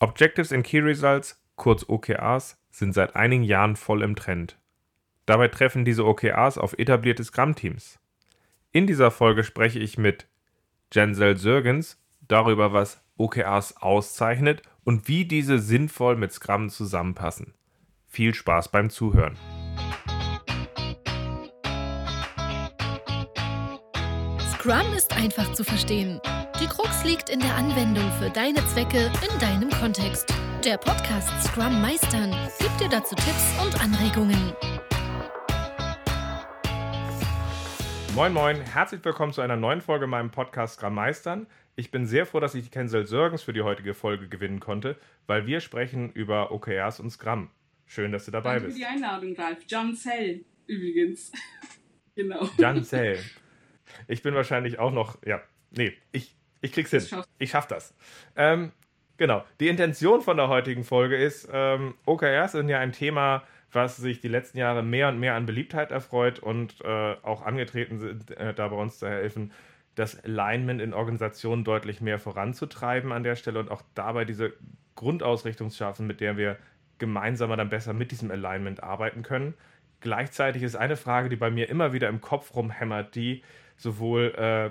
Objectives and Key Results, kurz OKRs, sind seit einigen Jahren voll im Trend. Dabei treffen diese OKRs auf etablierte Scrum-Teams. In dieser Folge spreche ich mit Jensel Sörgens darüber, was OKRs auszeichnet und wie diese sinnvoll mit Scrum zusammenpassen. Viel Spaß beim Zuhören. Scrum ist einfach zu verstehen. Die Krux liegt in der Anwendung für deine Zwecke in deinem Kontext. Der Podcast Scrum Meistern gibt dir dazu Tipps und Anregungen. Moin Moin, herzlich willkommen zu einer neuen Folge meinem Podcast Scrum Meistern. Ich bin sehr froh, dass ich die Kensel Sörgens für die heutige Folge gewinnen konnte, weil wir sprechen über OKRs und Scrum. Schön, dass du dabei Danke bist. für die Einladung, Ralf. John Cell übrigens. genau. Jan Zell. Ich bin wahrscheinlich auch noch, ja, nee, ich, ich krieg's hin. Ich schaff das. Ähm, genau. Die Intention von der heutigen Folge ist, ähm, OKRs sind ja ein Thema, was sich die letzten Jahre mehr und mehr an Beliebtheit erfreut und äh, auch angetreten sind, äh, da bei uns zu helfen, das Alignment in Organisationen deutlich mehr voranzutreiben an der Stelle und auch dabei diese Grundausrichtung zu schaffen, mit der wir gemeinsam dann besser mit diesem Alignment arbeiten können. Gleichzeitig ist eine Frage, die bei mir immer wieder im Kopf rumhämmert, die sowohl äh,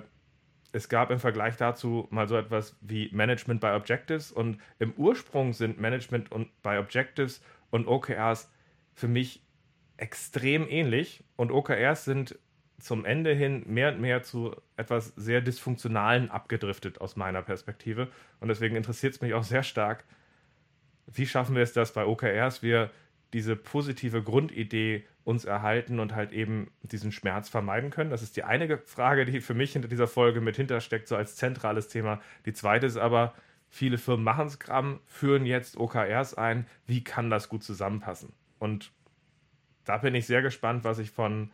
es gab im Vergleich dazu mal so etwas wie Management by Objectives und im Ursprung sind Management und by Objectives und OKRs für mich extrem ähnlich und OKRs sind zum Ende hin mehr und mehr zu etwas sehr Dysfunktionalen abgedriftet aus meiner Perspektive. Und deswegen interessiert es mich auch sehr stark, wie schaffen wir es, dass bei OKRs wir diese positive Grundidee uns erhalten und halt eben diesen Schmerz vermeiden können? Das ist die eine Frage, die für mich hinter dieser Folge mit hintersteckt, so als zentrales Thema. Die zweite ist aber, viele Firmen machen Scrum, führen jetzt OKRs ein. Wie kann das gut zusammenpassen? Und da bin ich sehr gespannt, was ich von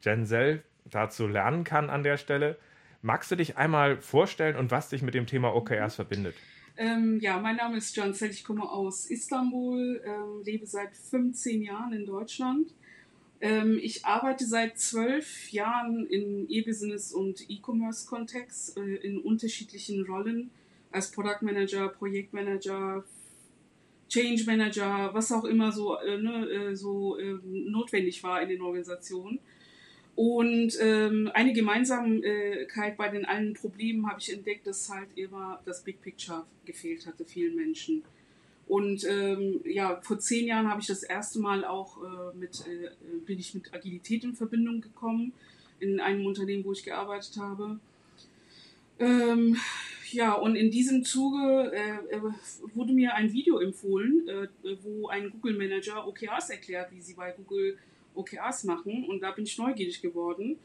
Jensel dazu lernen kann an der Stelle. Magst du dich einmal vorstellen und was dich mit dem Thema OKRs verbindet? Ähm, ja, mein Name ist John Cell. Ich komme aus Istanbul, ähm, lebe seit 15 Jahren in Deutschland. Ähm, ich arbeite seit zwölf Jahren im E-Business und E-Commerce-Kontext äh, in unterschiedlichen Rollen als Product Manager, Projektmanager, Change Manager, was auch immer so, äh, ne, äh, so äh, notwendig war in den Organisationen. Und ähm, eine Gemeinsamkeit bei den allen Problemen habe ich entdeckt, dass halt immer das Big Picture gefehlt hatte vielen Menschen. Und ähm, ja, vor zehn Jahren habe ich das erste Mal auch äh, mit, äh, bin ich mit Agilität in Verbindung gekommen in einem Unternehmen, wo ich gearbeitet habe. Ähm, ja, und in diesem Zuge äh, äh, wurde mir ein Video empfohlen, äh, wo ein Google Manager OKRs erklärt, wie sie bei Google OKRs machen. Und da bin ich neugierig geworden.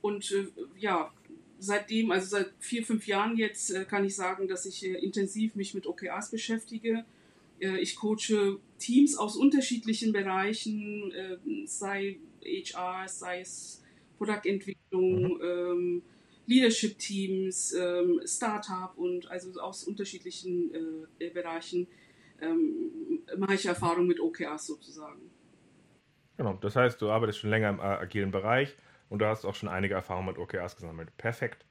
Und äh, ja, seitdem, also seit vier, fünf Jahren jetzt, äh, kann ich sagen, dass ich äh, intensiv mich mit OKRs beschäftige. Äh, ich coache Teams aus unterschiedlichen Bereichen, äh, sei HR, sei es Produktentwicklung, ähm, Leadership-Teams, ähm, Startup und also aus unterschiedlichen äh, Bereichen ähm, mache ich Erfahrung mit OKRs sozusagen. Genau, das heißt, du arbeitest schon länger im agilen Bereich und du hast auch schon einige Erfahrungen mit OKRs gesammelt. Perfekt.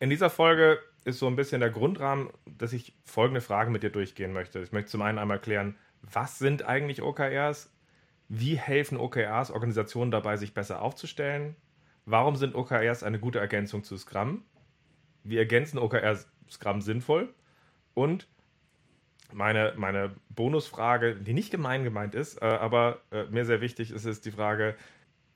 In dieser Folge ist so ein bisschen der Grundrahmen, dass ich folgende Fragen mit dir durchgehen möchte. Ich möchte zum einen einmal klären, was sind eigentlich OKRs? Wie helfen OKRs Organisationen dabei, sich besser aufzustellen? Warum sind OKRs eine gute Ergänzung zu Scrum? Wie ergänzen OKRs Scrum sinnvoll? Und meine, meine Bonusfrage, die nicht gemein gemeint ist, äh, aber äh, mir sehr wichtig ist, ist die Frage,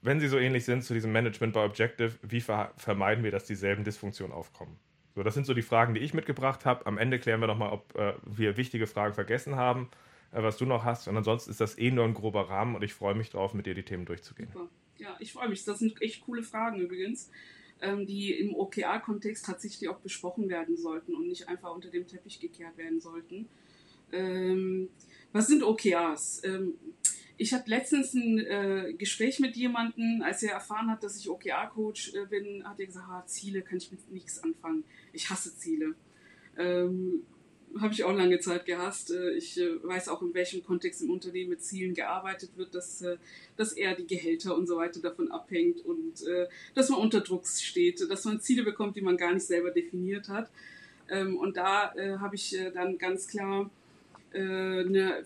wenn sie so ähnlich sind zu diesem Management by Objective, wie ver vermeiden wir, dass dieselben Dysfunktionen aufkommen? So, das sind so die Fragen, die ich mitgebracht habe. Am Ende klären wir nochmal, ob äh, wir wichtige Fragen vergessen haben, äh, was du noch hast. Und ansonsten ist das eh nur ein grober Rahmen und ich freue mich drauf, mit dir die Themen durchzugehen. Super. Ja, ich freue mich. Das sind echt coole Fragen übrigens, ähm, die im OKR-Kontext tatsächlich auch besprochen werden sollten und nicht einfach unter dem Teppich gekehrt werden sollten. Ähm, was sind OKRs? Ähm, ich hatte letztens ein äh, Gespräch mit jemandem, als er erfahren hat, dass ich OKR-Coach äh, bin, hat er gesagt, ah, Ziele kann ich mit nichts anfangen. Ich hasse Ziele. Ähm, Habe ich auch lange Zeit gehasst. Äh, ich äh, weiß auch, in welchem Kontext im Unternehmen mit Zielen gearbeitet wird, dass, äh, dass eher die Gehälter und so weiter davon abhängt und äh, dass man unter Druck steht, dass man Ziele bekommt, die man gar nicht selber definiert hat. Ähm, und da habe ich dann ganz klar eine,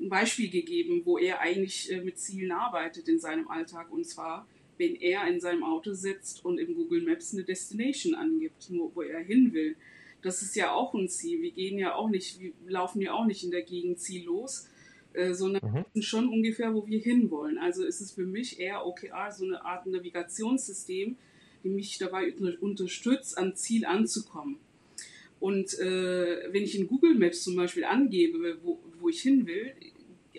ein Beispiel gegeben, wo er eigentlich äh, mit Zielen arbeitet in seinem Alltag. Und zwar, wenn er in seinem Auto sitzt und im Google Maps eine Destination angibt, wo, wo er hin will. Das ist ja auch ein Ziel. Wir gehen ja auch nicht, wir laufen ja auch nicht in der Gegend ziellos, äh, sondern mhm. wissen schon ungefähr, wo wir hinwollen. Also ist es für mich eher OKR so eine Art Navigationssystem, die mich dabei unterstützt, am Ziel anzukommen. Und äh, wenn ich in Google Maps zum Beispiel angebe, wo, wo ich hin will,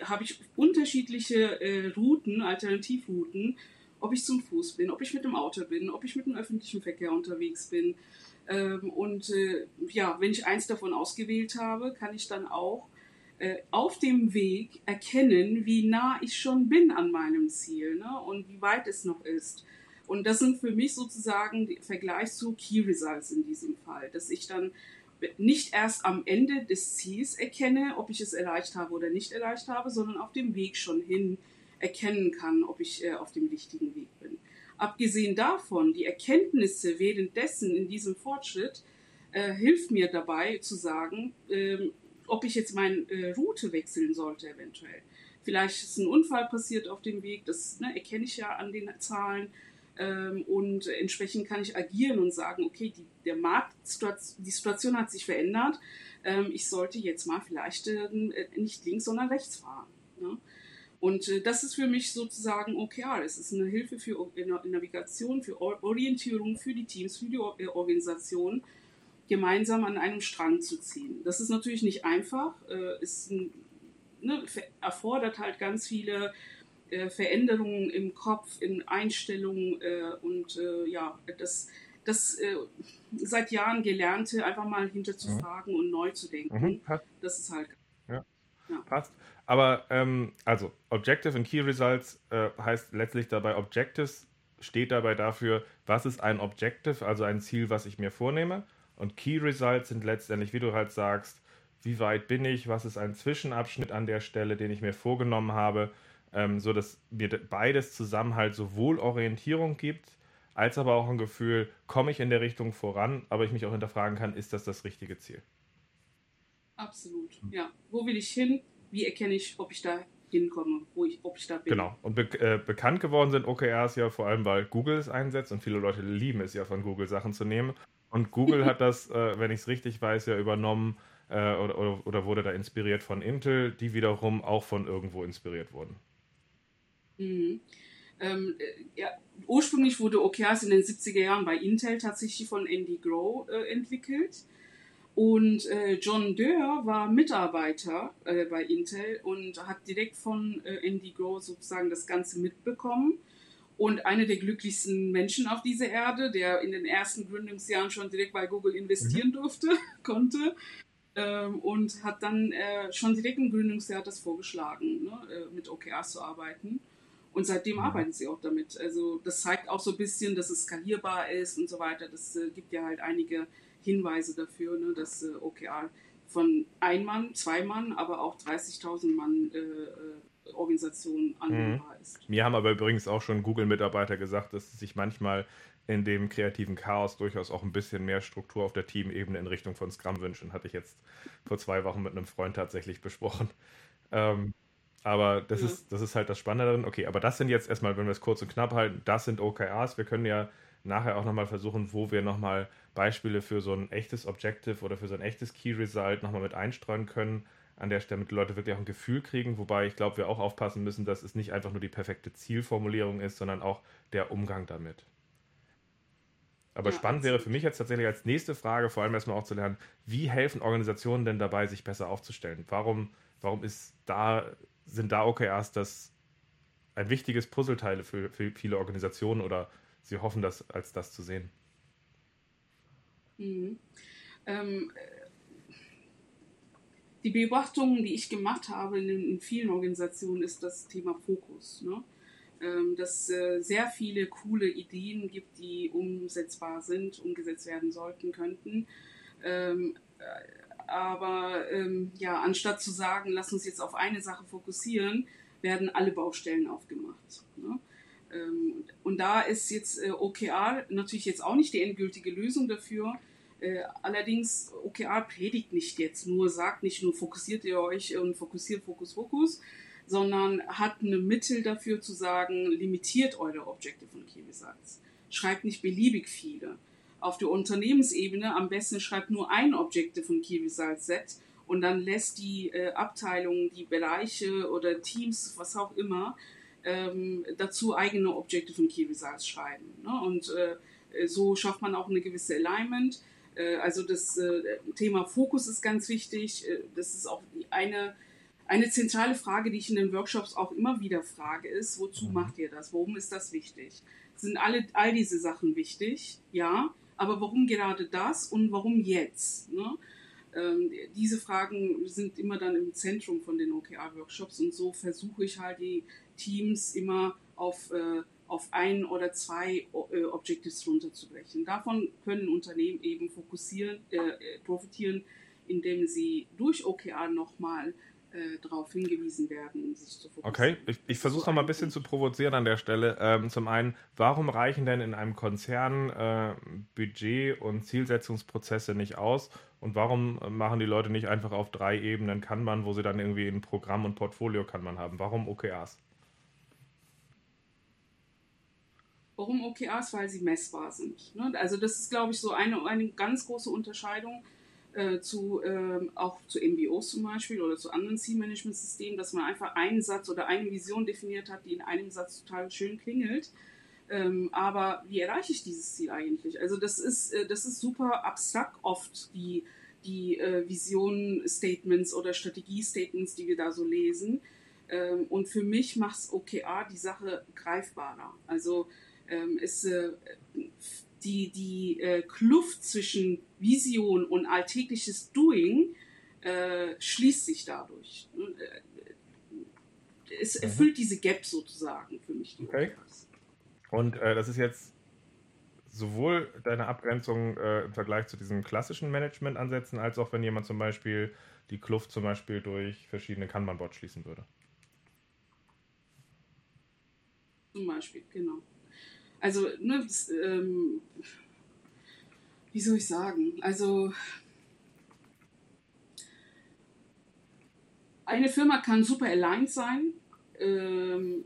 habe ich unterschiedliche äh, Routen, Alternativrouten, ob ich zum Fuß bin, ob ich mit dem Auto bin, ob ich mit dem öffentlichen Verkehr unterwegs bin. Ähm, und äh, ja, wenn ich eins davon ausgewählt habe, kann ich dann auch äh, auf dem Weg erkennen, wie nah ich schon bin an meinem Ziel ne? und wie weit es noch ist. Und das sind für mich sozusagen der Vergleich zu Key Results in diesem Fall, dass ich dann nicht erst am Ende des Ziels erkenne, ob ich es erreicht habe oder nicht erreicht habe, sondern auf dem Weg schon hin erkennen kann, ob ich äh, auf dem richtigen Weg bin. Abgesehen davon, die Erkenntnisse währenddessen in diesem Fortschritt äh, hilft mir dabei zu sagen, ähm, ob ich jetzt meine äh, Route wechseln sollte eventuell. Vielleicht ist ein Unfall passiert auf dem Weg, das ne, erkenne ich ja an den Zahlen. Ähm, und entsprechend kann ich agieren und sagen, okay, die, der Markt, die Situation hat sich verändert. Ähm, ich sollte jetzt mal vielleicht äh, nicht links, sondern rechts fahren. Ne? Und äh, das ist für mich sozusagen OKR. Es ist eine Hilfe für Navigation, für Orientierung, für die Teams, für die äh, Organisation gemeinsam an einem Strang zu ziehen. Das ist natürlich nicht einfach, äh, ist ne, erfordert halt ganz viele äh, Veränderungen im Kopf, in Einstellungen äh, und äh, ja, das, das äh, seit Jahren Gelernte einfach mal hinterzufragen mhm. und neu zu denken. Mhm, das ist halt. Ja. ja. Passt. Aber ähm, also Objective und Key Results äh, heißt letztlich dabei Objectives steht dabei dafür, was ist ein Objective, also ein Ziel, was ich mir vornehme. Und Key Results sind letztendlich, wie du halt sagst, wie weit bin ich, was ist ein Zwischenabschnitt an der Stelle, den ich mir vorgenommen habe, ähm, so dass mir beides zusammen halt sowohl Orientierung gibt, als aber auch ein Gefühl, komme ich in der Richtung voran, aber ich mich auch hinterfragen kann, ist das das richtige Ziel? Absolut, ja. Wo will ich hin? Wie erkenne ich, ob ich da hinkomme, wo ich, ob ich da bin? Genau. Und be äh, bekannt geworden sind OKRs ja vor allem, weil Google es einsetzt und viele Leute lieben es ja von Google Sachen zu nehmen. Und Google hat das, äh, wenn ich es richtig weiß, ja übernommen äh, oder, oder, oder, wurde da inspiriert von Intel, die wiederum auch von irgendwo inspiriert wurden. Mhm. Ähm, äh, ja, ursprünglich wurde OKRs in den 70er Jahren bei Intel tatsächlich von Andy Grove äh, entwickelt. Und äh, John Doerr war Mitarbeiter äh, bei Intel und hat direkt von Andy Grove sozusagen das Ganze mitbekommen und einer der glücklichsten Menschen auf dieser Erde, der in den ersten Gründungsjahren schon direkt bei Google investieren mhm. durfte, konnte. Ähm, und hat dann äh, schon direkt im Gründungsjahr das vorgeschlagen, ne, äh, mit OKRs zu arbeiten. Und seitdem mhm. arbeiten sie auch damit. Also das zeigt auch so ein bisschen, dass es skalierbar ist und so weiter. Das äh, gibt ja halt einige Hinweise dafür, ne, dass äh, OKR von ein Mann, zwei Mann, aber auch 30.000 Mann äh, äh, Organisation anwendbar mhm. ist. Mir haben aber übrigens auch schon Google-Mitarbeiter gesagt, dass sie sich manchmal in dem kreativen Chaos durchaus auch ein bisschen mehr Struktur auf der Teamebene in Richtung von Scrum wünschen. Hatte ich jetzt vor zwei Wochen mit einem Freund tatsächlich besprochen. Ähm, aber das, ja. ist, das ist halt das Spannende darin. Okay, aber das sind jetzt erstmal, wenn wir es kurz und knapp halten, das sind OKRs. Wir können ja nachher auch nochmal versuchen, wo wir nochmal Beispiele für so ein echtes Objective oder für so ein echtes Key Result nochmal mit einstreuen können an der Stelle, damit Leute wirklich auch ein Gefühl kriegen, wobei ich glaube, wir auch aufpassen müssen, dass es nicht einfach nur die perfekte Zielformulierung ist, sondern auch der Umgang damit. Aber ja, spannend wäre für mich jetzt tatsächlich als nächste Frage, vor allem erstmal auch zu lernen, wie helfen Organisationen denn dabei, sich besser aufzustellen? Warum, warum ist da, sind da OKRs das ein wichtiges Puzzleteil für, für viele Organisationen oder sie hoffen das als das zu sehen? Mhm. Ähm, die Beobachtungen, die ich gemacht habe in, in vielen Organisationen, ist das Thema Fokus. Ne? Ähm, dass äh, sehr viele coole Ideen gibt, die umsetzbar sind, umgesetzt werden sollten, könnten. Ähm, äh, aber ähm, ja, anstatt zu sagen, lass uns jetzt auf eine Sache fokussieren, werden alle Baustellen aufgemacht. Ne? Ähm, und da ist jetzt äh, OKR natürlich jetzt auch nicht die endgültige Lösung dafür, Äh, allerdings, OKR predigt nicht jetzt nur, sagt nicht nur, fokussiert ihr euch und fokussiert, Fokus, Fokus, sondern hat eine Mittel dafür zu sagen, limitiert eure Objekte von Key Results. Schreibt nicht beliebig viele. Auf der Unternehmensebene am besten schreibt nur ein Objekte von Key Results Set und dann lässt die äh, Abteilungen, die Bereiche oder Teams, was auch immer, ähm, dazu eigene Objekte von Key Results schreiben. Ne? Und äh, so schafft man auch eine gewisse Alignment. Äh, also das äh, Thema Fokus ist ganz wichtig. Äh, das ist auch eine eine zentrale Frage, die ich in den Workshops auch immer wieder frage, ist, wozu mhm. macht ihr das? Warum ist das wichtig? Sind alle, all diese Sachen wichtig? Ja. Aber warum gerade das und warum jetzt? Ne? Ähm, diese Fragen sind immer dann im Zentrum von den OKR-Workshops und so versuche ich halt die Teams immer auf, äh, auf ein oder zwei äh, Objectives runterzubrechen. Davon können Unternehmen eben fokussieren, äh, äh profitieren, indem sie durch OKR nochmal äh, darauf hingewiesen werden, sich zu fokussieren. Okay, ich, ich versuche noch mal ein bisschen zu provozieren an der Stelle. Ähm, zum einen, warum reichen denn in einem Konzern äh, Budget- und Zielsetzungsprozesse nicht aus? Und warum machen die Leute nicht einfach auf drei Ebenen kann man, wo sie dann irgendwie ein Programm und Portfolio kann man haben? Warum OKRs? Warum OKRs? Weil sie messbar sind. Ne? Also das ist, glaube ich, so eine, eine ganz große Unterscheidung äh, zu, äh, auch zu MBOs zum Beispiel oder zu anderen Zielmanagement-Systemen, dass man einfach einen Satz oder eine Vision definiert hat, die in einem Satz total schön klingelt. Ähm, aber wie erreiche ich dieses Ziel eigentlich? Also das ist, äh, das ist super abstrakt oft, die, die äh, Vision-Statements oder Strategie-Statements, die wir da so lesen. Ähm, und für mich macht OKR die Sache greifbarer. Also ähm, es äh, die, die äh, Kluft zwischen Vision und alltägliches Doing äh, schließt sich dadurch. Äh, es mhm. erfüllt diese Gap sozusagen für mich. Okay. Und äh, das ist jetzt sowohl deine Abgrenzung äh, im Vergleich zu diesen klassischen Management-Ansätzen, als auch wenn jemand zum Beispiel die Kluft zum Beispiel durch verschiedene Kanban-Bots schließen würde. Zum Beispiel, genau. Also, ne, das, ähm, wie soll ich sagen? Also, eine Firma kann super aligned sein ähm,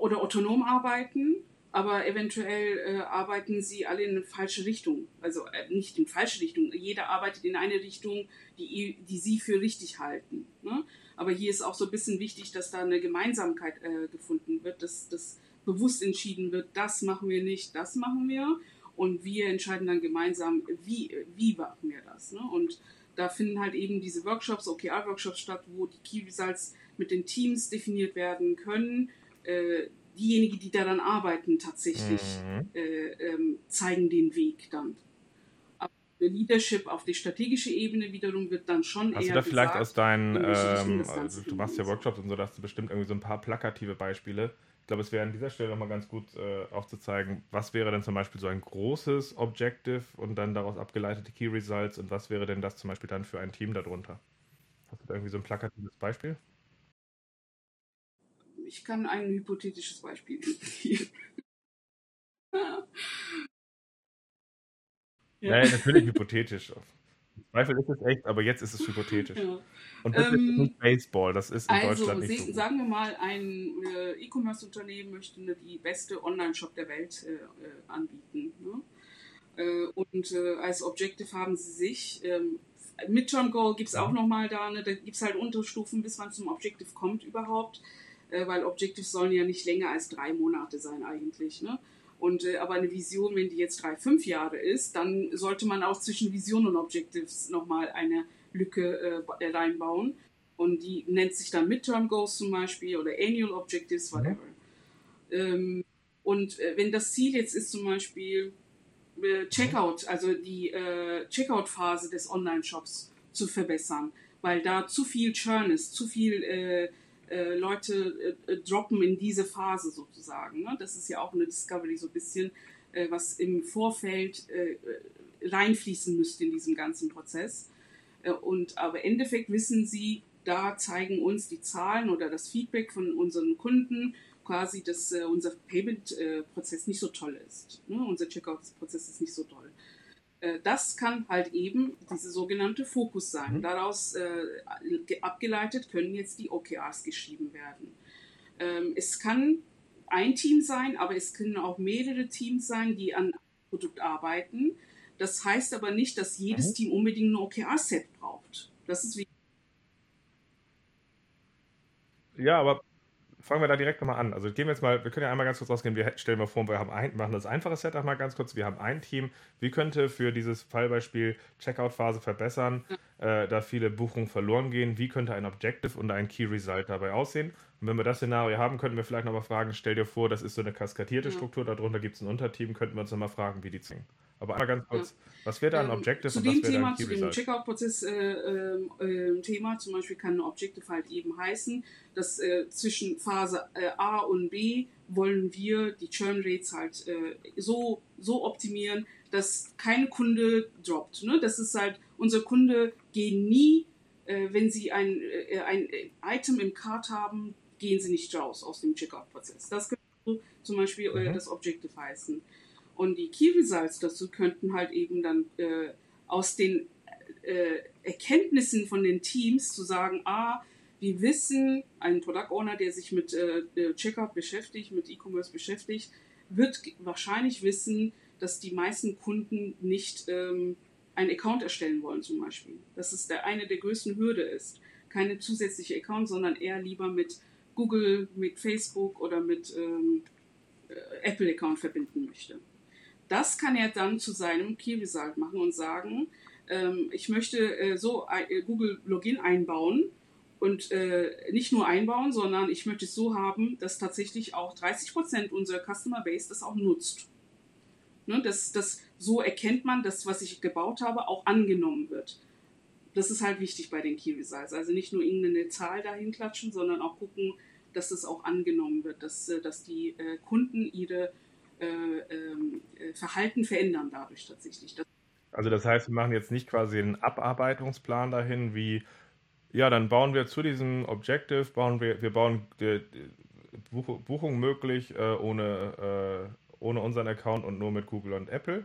oder autonom arbeiten, aber eventuell äh, arbeiten sie alle in eine falsche Richtung. Also äh, nicht in falsche Richtung. Jeder arbeitet in eine Richtung, die, die sie für richtig halten. Ne? Aber hier ist auch so ein bisschen wichtig, dass da eine Gemeinsamkeit äh, gefunden wird, dass, dass bewusst entschieden wird, das machen wir nicht, das machen wir. Und wir entscheiden dann gemeinsam, wie, wie machen wir das. Ne? Und da finden halt eben diese Workshops, OKR-Workshops statt, wo die Key Results mit den Teams definiert werden können. Äh, diejenigen, die daran arbeiten, tatsächlich mhm. äh, ähm, zeigen den Weg dann. Aber der Leadership auf die strategische Ebene wiederum wird dann schon Hast eher. Hast du da vielleicht gesagt, aus deinen, ähm, also du machst ja Workshops und so, da hast du bestimmt irgendwie so ein paar plakative Beispiele glaube, es wäre an dieser Stelle nochmal ganz gut äh, aufzuzeigen, was wäre denn zum Beispiel so ein großes Objective und dann daraus abgeleitete Key Results und was wäre denn das zum Beispiel dann für ein Team darunter? Hast du da irgendwie so ein plakatives Beispiel? Ich kann ein hypothetisches Beispiel geben. ja. Naja, natürlich hypothetisch. Zweifel ist es echt, aber jetzt ist es hypothetisch. Ja. Und das ähm, ist nicht Baseball, das ist in also, Deutschland nicht so sagen wir mal, ein äh, E-Commerce-Unternehmen möchte die beste Online-Shop der Welt äh, äh anbieten. Ne? Äh, und äh, als Objective haben sie sich, ähm, Midterm Goal gibt es ja. auch nochmal da, ne? da gibt es halt Unterstufen, bis man zum Objective kommt überhaupt, äh, weil Objectives sollen ja nicht länger als drei Monate sein eigentlich. Ne? Und äh, aber eine Vision, wenn die jetzt drei, fünf Jahre ist, dann sollte man auch zwischen Vision und Objectives nochmal eine Lücke äh, reinbauen. Und die nennt sich dann Midterm Goals zum Beispiel oder Annual Objectives, mhm. whatever. Ähm, und äh, wenn das Ziel jetzt ist zum Beispiel äh, Checkout, also die äh, Checkout-Phase des Online-Shops zu verbessern, weil da zu viel Churn ist, zu viel äh, äh, Leute äh, droppen in diese Phase sozusagen. Ne? Das ist ja auch eine Discovery so ein bisschen, äh, was im Vorfeld äh, reinfließen müsste in diesem ganzen Prozess. Äh, und aber im Endeffekt wissen sie, da zeigen uns die Zahlen oder das Feedback von unseren Kunden quasi, dass äh, unser Payment-Prozess nicht so toll ist. Ne? Unser Checkout-Prozess ist nicht so toll. Äh, das kann halt eben diese sogenannte Fokus sein. Mhm. Daraus äh, abgeleitet können jetzt die OKRs geschrieben werden. Ähm, es kann ein Team sein, aber es können auch mehrere Teams sein, die an einem Produkt arbeiten. Das heißt aber nicht, dass jedes mhm. Team unbedingt ein OKR-Set braucht. Das ist wie. Ja, aber fangen wir da direkt nochmal an. Also gehen wir jetzt mal, wir können ja einmal ganz kurz rausgehen, wir stellen mal vor, wir haben ein, machen das einfache Setup mal ganz kurz. Wir haben ein Team. Wie könnte für dieses Fallbeispiel Checkout-Phase verbessern, äh, da viele Buchungen verloren gehen? Wie könnte ein Objective und ein Key Result dabei aussehen? Und wenn wir das Szenario haben, könnten wir vielleicht nochmal fragen, stell dir vor, das ist so eine kaskadierte Struktur, darunter gibt es ein Unterteam, könnten wir uns nochmal fragen, wie die zwingen. Aber einmal ganz kurz, ja. was wäre da ein ähm, Objective ähm, zu dem Thema, Zu dem Checkout-Prozess-Thema äh, äh, zum Beispiel kann ein Objective halt eben heißen, dass äh, zwischen Phase äh, A und B wollen wir die Churn Rates halt äh, so, so optimieren, dass kein Kunde droppt. Ne? Das ist halt, unsere Kunde gehen nie, äh, wenn sie ein, ein Item im Card haben, gehen sie nicht raus aus dem Checkout-Prozess. Das könnte zum Beispiel äh, mhm. das Objective heißen. Und die Key Results dazu könnten halt eben dann äh, aus den äh, Erkenntnissen von den Teams zu sagen, ah, wir wissen, ein Product Owner, der sich mit äh, Checkout beschäftigt, mit E-Commerce beschäftigt, wird wahrscheinlich wissen, dass die meisten Kunden nicht ähm, einen Account erstellen wollen zum Beispiel. Dass es der, eine der größten Hürde ist. Keine zusätzliche Account, sondern eher lieber mit Google, mit Facebook oder mit ähm, äh, Apple-Account verbinden möchte. Das kann er dann zu seinem Key Result machen und sagen, ähm, ich möchte äh, so äh, Google Login einbauen und äh, nicht nur einbauen, sondern ich möchte es so haben, dass tatsächlich auch 30% unserer Customer Base das auch nutzt. Ne, dass, dass so erkennt man, dass was ich gebaut habe, auch angenommen wird das ist halt wichtig bei den Key Results. Also nicht nur irgendeine Zahl dahin klatschen, sondern auch gucken, dass es auch angenommen wird, dass, äh, dass die äh, Kunden ihre äh, ähm, äh, Verhalten verändern dadurch tatsächlich. Das also das heißt, wir machen jetzt nicht quasi einen Abarbeitungsplan dahin, wie ja, dann bauen wir zu diesem Objective, bauen wir, wir bauen Buchung möglich ohne, ohne unseren Account und nur mit Google und Apple.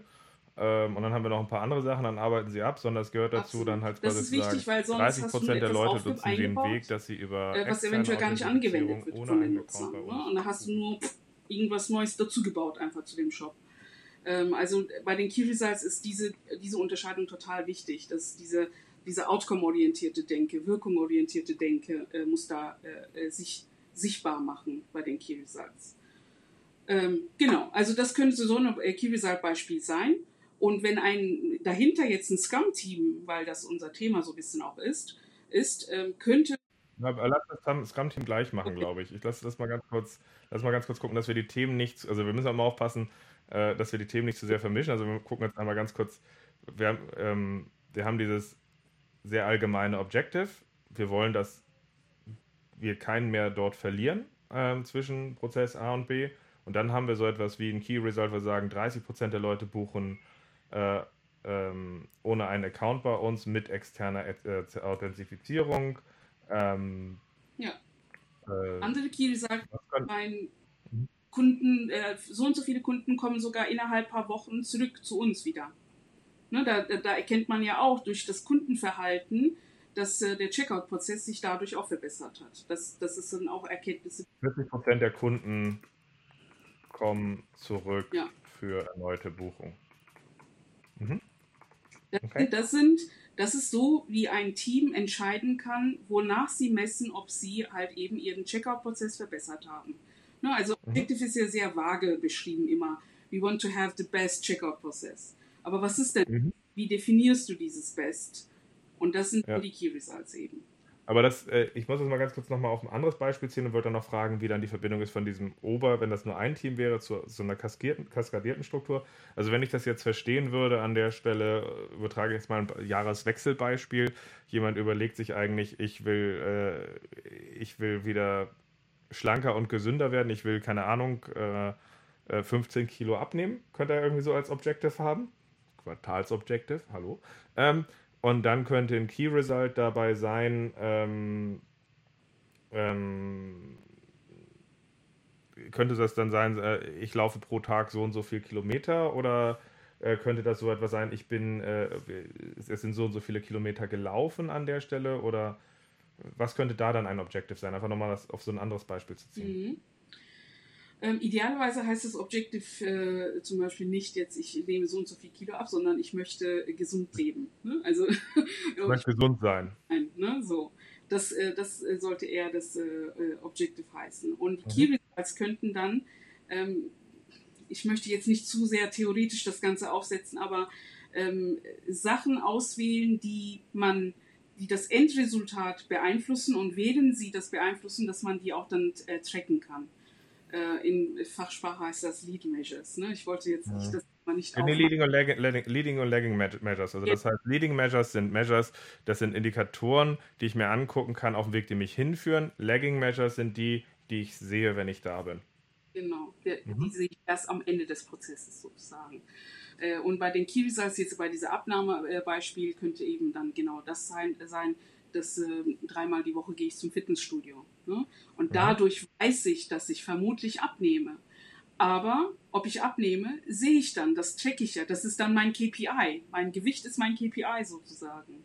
Ähm, und dann haben wir noch ein paar andere Sachen, dann arbeiten sie ab, sondern es gehört dazu Absolut. dann halt quasi zu sagen, wichtig, 30 Prozent der Leute nutzen den Weg, dass sie über äh, was eventuell gar nicht angewendet wird von den Nutzern. Ne? Und da hast du nur irgendwas Neues dazu gebaut einfach zu dem Shop. Ähm, also bei den Key Results ist diese, diese Unterscheidung total wichtig, dass diese, diese Outcome-orientierte Denke, wirkungsorientierte Denke äh, muss da äh, äh, sich sichtbar machen bei den Key Results. Ähm, genau, also das könnte so ein Key Result Beispiel sein. Und wenn ein dahinter jetzt ein Scrum-Team, weil das unser Thema so ein bisschen auch ist, ist, ähm, könnte. Na, lass das Scrum-Team gleich machen, okay. glaube ich. Ich lasse das mal ganz kurz, lass mal ganz kurz gucken, dass wir die Themen nicht, also wir müssen auch mal aufpassen, äh, dass wir die Themen nicht zu sehr vermischen. Also wir gucken jetzt einmal ganz kurz, wir, ähm, wir haben dieses sehr allgemeine Objective. Wir wollen, dass wir keinen mehr dort verlieren äh, zwischen Prozess A und B. Und dann haben wir so etwas wie ein Key Result, wir sagen, 30% der Leute buchen äh, ähm, ohne einen Account bei uns mit externer äh, Authentifizierung. Ähm, ja. Äh, Andere Key sagt, mein mhm. Kunden, äh, so und so viele Kunden kommen sogar innerhalb paar Wochen zurück zu uns wieder. Ne, da, da, erkennt man ja auch durch das Kundenverhalten, dass äh, der Checkout-Prozess sich dadurch auch verbessert hat. Das, das ist dann auch Erkenntnisse. 40% der Kunden kommen zurück ja. für erneute Buchung. Mhm. Okay. Das, sind, das ist so, wie ein Team entscheiden kann, wonach sie messen, ob sie halt eben ihren Checkout-Prozess verbessert haben. Ne, also mhm. Objective ist ja sehr vage beschrieben immer. We want to have the best Checkout-Prozess. Aber was ist denn? Mhm. Wie definierst du dieses Best? Und das sind ja. die Key Results eben. Aber das, äh, ich muss das mal ganz kurz nochmal auf ein anderes Beispiel ziehen und wollte dann noch fragen, wie dann die Verbindung ist von diesem Ober, wenn das nur ein Team wäre, zu so einer kaskadierten Struktur. Also wenn ich das jetzt verstehen würde an der Stelle, äh, übertrage ich jetzt mal ein Jahreswechselbeispiel. Jemand überlegt sich eigentlich, ich will, äh, ich will wieder schlanker und gesünder werden, ich will, keine Ahnung, äh, 15 äh, Kilo abnehmen, könnte er irgendwie so als Objective haben. Quartalsobjective, hallo. Ähm, und dann könnte ein Key Result dabei sein, ähm, ähm, könnte das dann sein, äh, ich laufe pro Tag so und so viel Kilometer oder äh, könnte das so etwas sein, ich bin, äh, es sind so und so viele Kilometer gelaufen an der Stelle oder was könnte da dann ein Objective sein? Einfach nochmal auf so ein anderes Beispiel zu ziehen. Mhm. Ähm, idealerweise heißt das Objective äh, zum Beispiel nicht jetzt, ich nehme so und so viel Kilo ab, sondern ich möchte gesund leben. Ne? Also, ich möchte gesund sein. Nein, ne? so. Das, äh, das sollte eher das äh, äh Objective heißen. Und mhm. Key Results könnten dann, ähm, ich möchte jetzt nicht zu sehr theoretisch das Ganze aufsetzen, aber ähm, Sachen auswählen, die man die das Endresultat beeinflussen und wählen sie das beeinflussen, dass man die auch dann äh, tracken kann. Äh, in Fachsprache heißt das Lead Measures. Ne? Ich wollte jetzt nicht, dass man nicht nee, leading, und lagging, leading und Lagging Measures. Also das heißt, Leading Measures sind Measures, das sind Indikatoren, die ich mir angucken kann auf dem Weg, die mich hinführen. Lagging Measures sind die, die ich sehe, wenn ich da bin. Genau, der, mhm. die sehe ich erst am Ende des Prozesses sozusagen. Äh, und bei den Key Results, jetzt bei dieser Abnahmebeispiel, könnte eben dann genau das sein, sein dass äh, dreimal die Woche gehe ich zum Fitnessstudio. Ne? Und mhm. dadurch weiß ich, dass ich vermutlich abnehme. Aber ob ich abnehme, sehe ich dann, das checke ich ja. Das ist dann mein KPI. Mein Gewicht ist mein KPI sozusagen.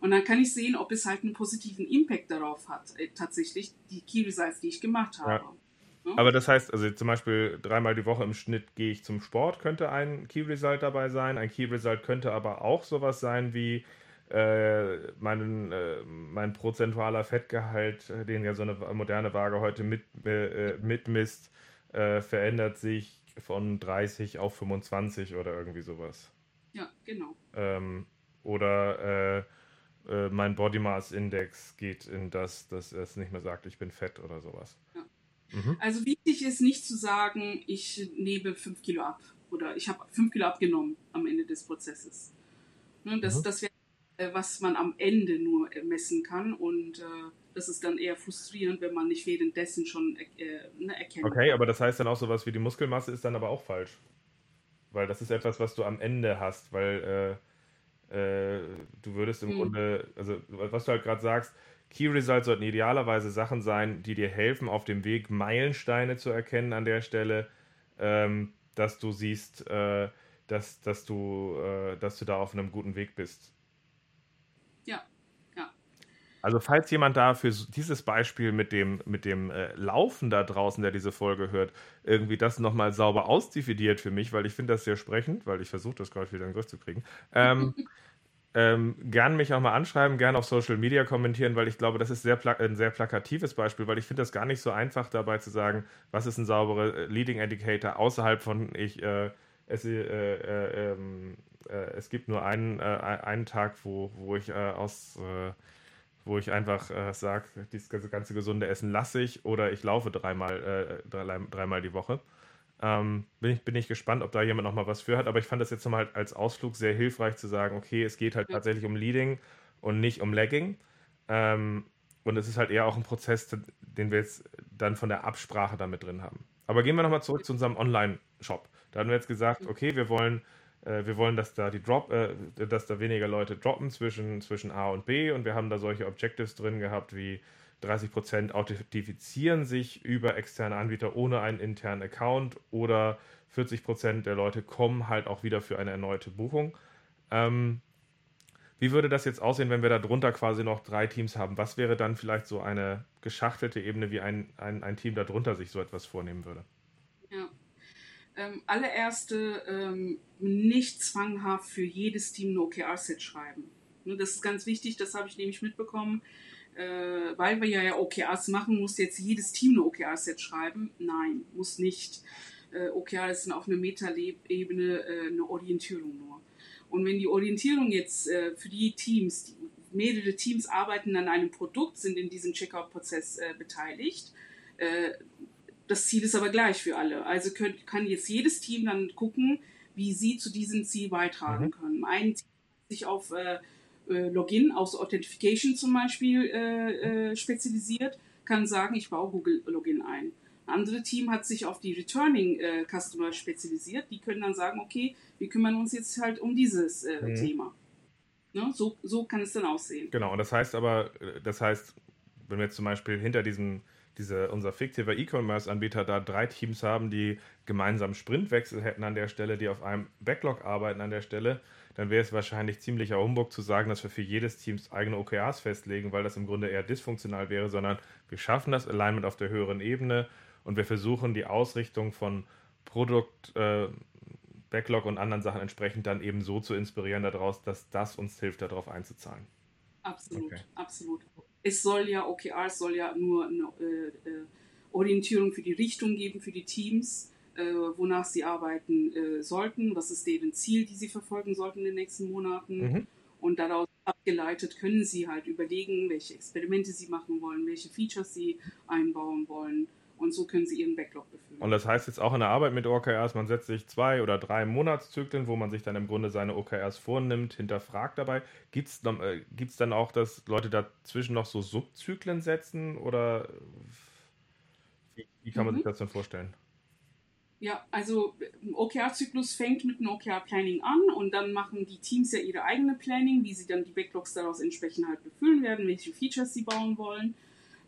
Und dann kann ich sehen, ob es halt einen positiven Impact darauf hat, äh, tatsächlich die Key Results, die ich gemacht habe. Ja. Ne? Aber das heißt, also zum Beispiel dreimal die Woche im Schnitt gehe ich zum Sport, könnte ein Key Result dabei sein. Ein Key Result könnte aber auch sowas sein wie äh, mein, äh, mein prozentualer Fettgehalt, äh, den ja so eine moderne Waage heute mit, äh, mitmisst, äh, verändert sich von 30 auf 25 oder irgendwie sowas. Ja, genau. Ähm, oder äh, mein Body Mass Index geht in das, dass es nicht mehr sagt, ich bin fett oder sowas. Ja. Mhm. Also wichtig ist nicht zu sagen, ich nehme 5 Kilo ab oder ich habe 5 Kilo abgenommen am Ende des Prozesses. Ne, das, mhm. das wäre, äh, was man am Ende nur messen kann und äh, das ist dann eher frustrierend, wenn man nicht währenddessen schon äh, ne, erkennt. Okay, aber das heißt dann auch sowas wie die Muskelmasse ist dann aber auch falsch. Weil das ist etwas, was du am Ende hast, weil äh, äh, du würdest im mhm. Grunde, also was du halt gerade sagst, Key Results sollten idealerweise Sachen sein, die dir helfen, auf dem Weg Meilensteine zu erkennen an der Stelle, ähm, dass du siehst, äh, dass, dass, du, äh, dass du da auf einem guten Weg bist. Also falls jemand da für dieses Beispiel mit dem, mit dem äh, Laufen da draußen, der diese Folge hört, irgendwie das nochmal sauber ausdividiert für mich, weil ich finde das sehr sprechend, weil ich versuche das gerade wieder in den Griff zu kriegen. Ähm, Ähm, gern mich auch mal anschreiben, gern auf Social Media kommentieren, weil ich glaube, das ist sehr ein sehr plakatives Beispiel, weil ich finde das gar nicht so einfach dabei zu sagen, was ist ein sauberer äh, Leading Indicator außerhalb von ich äh, es, äh, äh, ähm, äh, es gibt nur einen, einen Tag, wo, wo ich aus wo ich einfach sage, dieses ganze gesunde Essen lasse ich oder ich laufe dreimal, drei, dreimal die Woche. Ähm, bin, ich, bin ich gespannt, ob da jemand noch mal was für hat. Aber ich fand das jetzt nochmal als Ausflug sehr hilfreich zu sagen, okay, es geht halt tatsächlich um Leading und nicht um Lagging. Ähm, und es ist halt eher auch ein Prozess, den wir jetzt dann von der Absprache damit drin haben. Aber gehen wir nochmal zurück zu unserem Online-Shop. Da haben wir jetzt gesagt, okay, wir wollen, äh, wir wollen, dass da die Drop, äh, dass da weniger Leute droppen zwischen, zwischen A und B und wir haben da solche Objectives drin gehabt wie 30% authentifizieren sich über externe Anbieter ohne einen internen Account oder 40% der Leute kommen halt auch wieder für eine erneute Buchung. Ähm, wie würde das jetzt aussehen, wenn wir da drunter quasi noch drei Teams haben? Was wäre dann vielleicht so eine geschachtelte Ebene, wie ein, ein, ein Team darunter sich so etwas vornehmen würde? Ja. Ähm, allererste, ähm, nicht zwanghaft für jedes Team ein OKR-Set schreiben. Ne, das ist ganz wichtig, das habe ich nämlich mitbekommen äh, weil wir ja OKRs machen, muss jetzt jedes Team eine OKR-Set schreiben? Nein, muss nicht. Äh, OKR ist auf einer Meta-Ebene äh, eine Orientierung nur. Und wenn die Orientierung jetzt äh, für die Teams, die, mehrere Teams arbeiten an einem Produkt, sind in diesem Checkout-Prozess äh, beteiligt, äh, das Ziel ist aber gleich für alle. Also könnt, kann jetzt jedes Team dann gucken, wie sie zu diesem Ziel beitragen mhm. können. Ein Team sich auf äh, äh, Login aus Authentification zum Beispiel äh, äh, spezialisiert, kann sagen, ich baue Google Login ein. Ein anderes Team hat sich auf die Returning äh, Customer spezialisiert. Die können dann sagen, okay, wir kümmern uns jetzt halt um dieses äh, mhm. Thema. Ne? So, so kann es dann aussehen. Genau, und das heißt aber, das heißt, wenn wir jetzt zum Beispiel hinter diesem diese, unser fiktiver E-Commerce-Anbieter da drei Teams haben, die gemeinsam Sprintwechsel hätten an der Stelle, die auf einem Backlog arbeiten an der Stelle, dann wäre es wahrscheinlich ziemlicher Humbug zu sagen, dass wir für jedes Team eigene OKRs festlegen, weil das im Grunde eher dysfunktional wäre, sondern wir schaffen das Alignment auf der höheren Ebene und wir versuchen die Ausrichtung von Produkt, äh, Backlog und anderen Sachen entsprechend dann eben so zu inspirieren daraus, dass das uns hilft, darauf einzuzahlen. Absolut, okay. absolut es soll ja, OKR soll ja nur eine äh, äh, Orientierung für die Richtung geben, für die Teams, äh, wonach sie arbeiten äh, sollten, was ist deren Ziel, die sie verfolgen sollten in den nächsten Monaten. Mhm. Und daraus abgeleitet können sie halt überlegen, welche Experimente sie machen wollen, welche Features sie einbauen wollen und so können sie ihren Backlog befüllen. Und das heißt jetzt auch in der Arbeit mit OKRs, man setzt sich zwei oder drei Monatszyklen, wo man sich dann im Grunde seine OKRs vornimmt, hinterfragt dabei. Gibt es äh, dann auch, dass Leute dazwischen noch so Subzyklen setzen oder wie, wie kann man mhm. sich das denn vorstellen? Ja, also OKR-Zyklus fängt mit einem OKR-Planning an und dann machen die Teams ja ihre eigene Planning, wie sie dann die Backlogs daraus entsprechend halt befüllen werden, welche Features sie bauen wollen.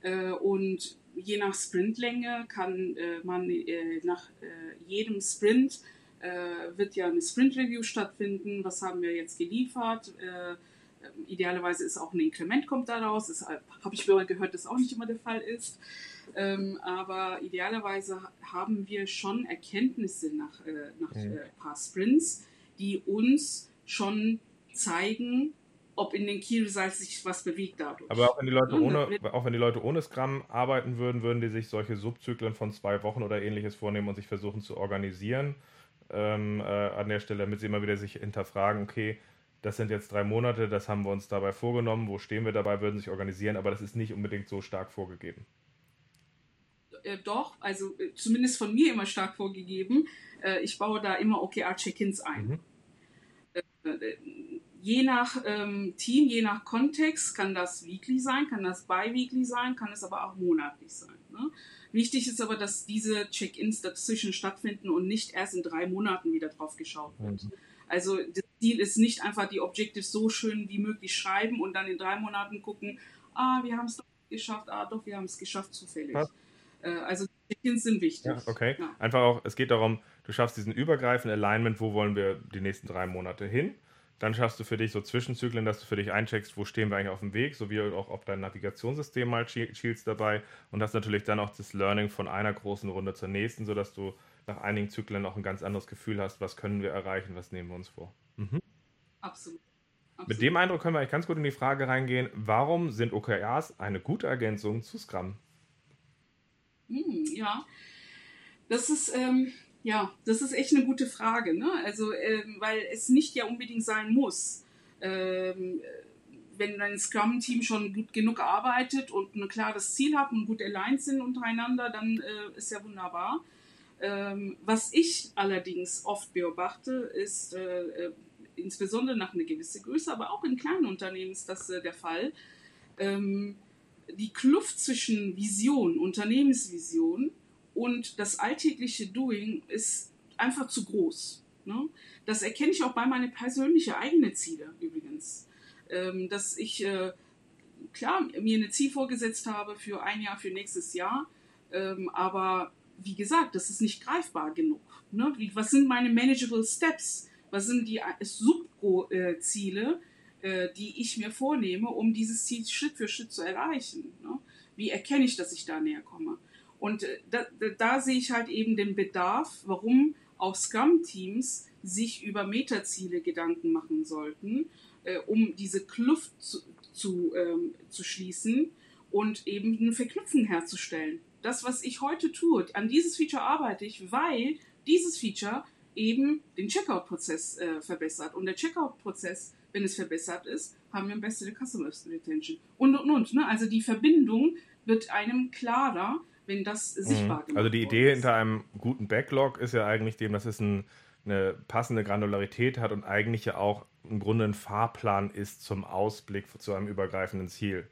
Äh, und je nach Sprintlänge kann äh, man äh, nach äh, jedem Sprint äh, wird ja eine Sprint-Review stattfinden. Was haben wir jetzt geliefert? Äh, idealerweise ist auch ein Inkrement kommt daraus. Das habe ich gehört, dass auch nicht immer der Fall ist. Ähm, aber idealerweise haben wir schon Erkenntnisse nach, nach mhm. ein paar Sprints, die uns schon zeigen, ob in den Key Results sich was bewegt dadurch. Aber auch wenn die Leute ohne, auch wenn die Leute ohne Scrum arbeiten würden, würden die sich solche Subzyklen von zwei Wochen oder ähnliches vornehmen und sich versuchen zu organisieren ähm, äh, an der Stelle, damit sie immer wieder sich hinterfragen, okay, das sind jetzt drei Monate, das haben wir uns dabei vorgenommen, wo stehen wir dabei, würden sich organisieren, aber das ist nicht unbedingt so stark vorgegeben. Äh, doch, also äh, zumindest von mir immer stark vorgegeben. Äh, ich baue da immer OKR-Check-ins ein. Mhm. Je nach ähm, Team, je nach Kontext kann das weekly sein, kann das bi-weekly sein, kann es aber auch monatlich sein. Ne? Wichtig ist aber, dass diese Check-ins dazwischen stattfinden und nicht erst in drei Monaten wieder drauf geschaut wird. Mhm. Also das Ziel ist nicht einfach die Objectives so schön wie möglich schreiben und dann in drei Monaten gucken, ah, wir haben es doch geschafft, ah, doch, wir haben es geschafft zufällig. Äh, also Check-ins sind wichtig. Ja, okay. Ja. Einfach auch, es geht darum, du schaffst diesen übergreifenden Alignment, wo wollen wir die nächsten drei Monate hin dann schaffst du für dich so Zwischenzyklen, dass du für dich eincheckst, wo stehen wir eigentlich auf dem Weg, sowie auch ob dein Navigationssystem mal schielst dabei und hast natürlich dann auch das Learning von einer großen Runde zur nächsten, sodass du nach einigen Zyklen auch ein ganz anderes Gefühl hast, was können wir erreichen, was nehmen wir uns vor. Mhm. Absolut. Absolut. Mit dem Eindruck können wir eigentlich ganz gut in die Frage reingehen, warum sind OKRs eine gute Ergänzung zu Scrum? Hm, ja, das ist, ähm, ja, das ist echt eine gute Frage, ne? Also, ähm, weil es nicht ja unbedingt sein muss. Ähm, wenn dein Scrum-Team schon gut genug arbeitet und ein klares Ziel hat und gut aligned sind untereinander, dann äh, ist ja wunderbar. Ähm, was ich allerdings oft beobachte, ist äh, äh, insbesondere nach einer gewissen Größe, aber auch in kleinen Unternehmen ist das äh, der Fall, ähm, die Kluft zwischen Vision, Unternehmensvision und das alltägliche Doing ist einfach zu groß. Ne? Das erkenne ich auch bei meinen persönlichen eigenen Ziele übrigens. Ähm, dass ich äh, klar mir ein Ziel vorgesetzt habe für ein Jahr, für nächstes Jahr, ähm, aber wie gesagt, das ist nicht greifbar genug. Ne? Wie, was sind meine manageable Steps? Was sind die äh, Subziele, äh, die ich mir vornehme, um dieses Ziel Schritt für Schritt zu erreichen? Ne? Wie erkenne ich, dass ich da näher komme? Und äh, da, da, sehe ich halt eben den Bedarf, warum auch Scrum-Teams sich über Metaziele Gedanken machen sollten, äh, um diese Kluft zu, zu, ähm, zu schließen und eben eine Verknüpfung herzustellen. Das, was ich heute tue, an dieses Feature arbeite ich, weil dieses Feature eben den Checkout-Prozess äh, verbessert. Und der Checkout-Prozess, wenn es verbessert ist, haben wir eine bessere Customer Retention. Und, und, und. Ne? Also die Verbindung wird einem klarer, wenn das mhm. sichtbar mhm. Also die Idee hinter einem guten Backlog ist ja eigentlich dem, dass es ein, eine passende Granularität hat und eigentlich ja auch im Grunde ein Fahrplan ist zum Ausblick zu einem übergreifenden Ziel.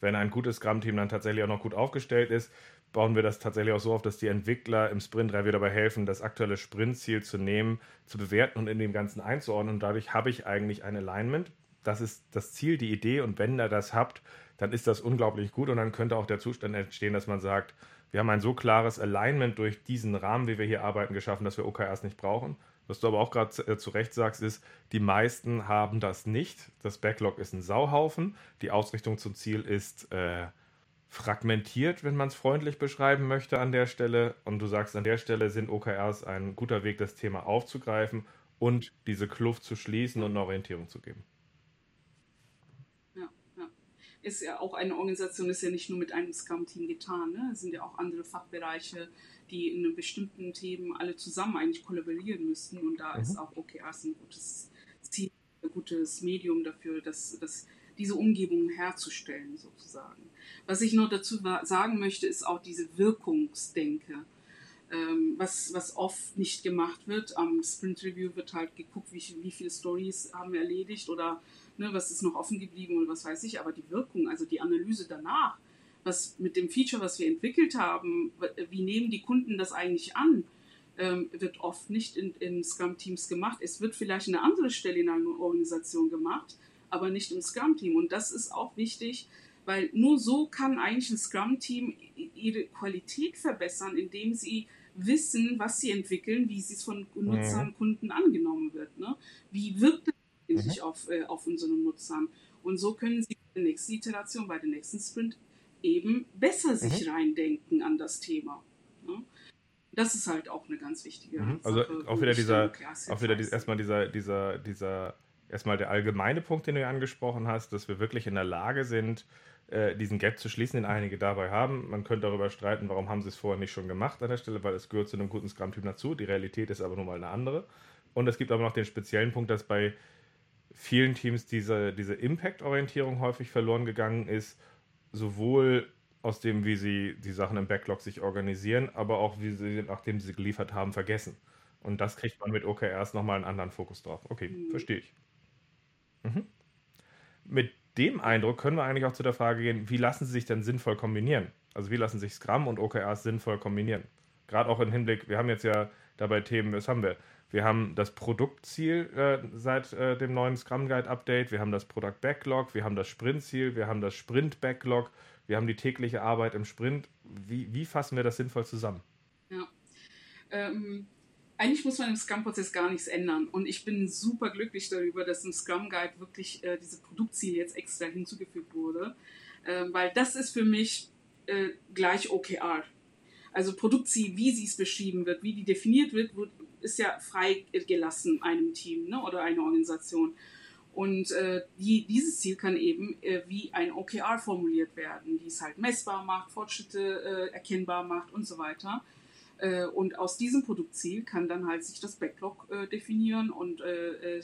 Wenn ein gutes Scrum-Team dann tatsächlich auch noch gut aufgestellt ist, bauen wir das tatsächlich auch so auf, dass die Entwickler im Sprint-Review dabei helfen, das aktuelle Sprintziel zu nehmen, zu bewerten und in dem Ganzen einzuordnen. Und dadurch habe ich eigentlich ein Alignment, das ist das Ziel, die Idee und wenn ihr das habt, dann ist das unglaublich gut und dann könnte auch der Zustand entstehen, dass man sagt, wir haben ein so klares Alignment durch diesen Rahmen, wie wir hier arbeiten, geschaffen, dass wir OKRs nicht brauchen. Was du aber auch gerade äh, zu Recht sagst, ist, die meisten haben das nicht. Das Backlog ist ein Sauhaufen. Die Ausrichtung zum Ziel ist äh, fragmentiert, wenn man es freundlich beschreiben möchte an der Stelle. Und du sagst, an der Stelle sind OKRs ein guter Weg, das Thema aufzugreifen und diese Kluft zu schließen und eine Orientierung zu geben. Ist ja auch eine Organisation, ist ja nicht nur mit einem Scrum-Team getan. Ne? Es sind ja auch andere Fachbereiche, die in einem bestimmten Themen alle zusammen eigentlich kollaborieren müssten. Und da mhm. ist auch OKRs ein gutes Ziel, ein gutes Medium dafür, dass, dass diese Umgebung herzustellen, sozusagen. Was ich noch dazu sagen möchte, ist auch diese Wirkungsdenke. Ähm, was, was oft nicht gemacht wird. Am Sprint Review wird halt geguckt, wie, wie viele Stories haben wir erledigt oder ne, was ist noch offen geblieben oder was weiß ich. Aber die Wirkung, also die Analyse danach, was mit dem Feature, was wir entwickelt haben, wie nehmen die Kunden das eigentlich an, ähm, wird oft nicht in, in Scrum-Teams gemacht. Es wird vielleicht eine andere Stelle in einer Organisation gemacht, aber nicht im Scrum-Team. Und das ist auch wichtig, weil nur so kann eigentlich ein Scrum-Team ihre Qualität verbessern, indem sie wissen, was sie entwickeln, wie es von Nutzern, mhm. Kunden angenommen wird. Ne? Wie wirkt es mhm. auf, äh, auf unseren Nutzern? Und so können sie bei der nächsten Iteration, bei der nächsten Sprint eben besser sich mhm. reindenken an das Thema. Ne? Das ist halt auch eine ganz wichtige mhm. Also Sache, auch wieder dieser, auch wieder die, erstmal dieser, dieser, dieser, erstmal der allgemeine Punkt, den du ja angesprochen hast, dass wir wirklich in der Lage sind, äh, diesen Gap zu schließen, den einige dabei haben. Man könnte darüber streiten, warum haben sie es vorher nicht schon gemacht an der Stelle, weil es gehört zu einem guten Scrum-Typ dazu. Die Realität ist aber nun mal eine andere. Und es gibt aber noch den speziellen Punkt, dass bei vielen Teams diese, diese Impact-Orientierung häufig verloren gegangen ist sowohl aus dem, wie sie die Sachen im Backlog sich organisieren, aber auch wie sie, nachdem sie geliefert haben, vergessen. Und das kriegt man mit OKRs nochmal einen anderen Fokus drauf. Okay, mhm. verstehe ich. Mhm. Mit dem Eindruck können wir eigentlich auch zu der Frage gehen, wie lassen sie sich denn sinnvoll kombinieren? Also wie lassen sich Scrum und OKRs sinnvoll kombinieren? Gerade auch im Hinblick, wir haben jetzt ja dabei Themen, was haben wir? Wir haben das Produktziel äh, seit äh, dem neuen Scrum Guide Update, wir haben das Product Backlog, wir haben das Sprintziel, wir haben das Sprint Backlog, wir haben die tägliche Arbeit im Sprint. Wie, wie fassen wir das sinnvoll zusammen? Ja. Ähm, eigentlich muss man im Scrum-Prozess gar nichts ändern. Und ich bin super glücklich darüber, dass im Scrum Guide wirklich äh, diese Produktziel jetzt extra hinzugefügt wurde. Äh, weil das ist für mich äh, gleich OKR. Also Produktziel, wie sie es beschrieben wird, wie die definiert wird, wird ist ja freigelassen einem Team ne, oder einer Organisation. Und äh, die, dieses Ziel kann eben äh, wie ein OKR formuliert werden, die es halt messbar macht, Fortschritte äh, erkennbar macht und so weiter. Äh, und aus diesem Produktziel kann dann halt sich das Backlog äh, definieren und äh,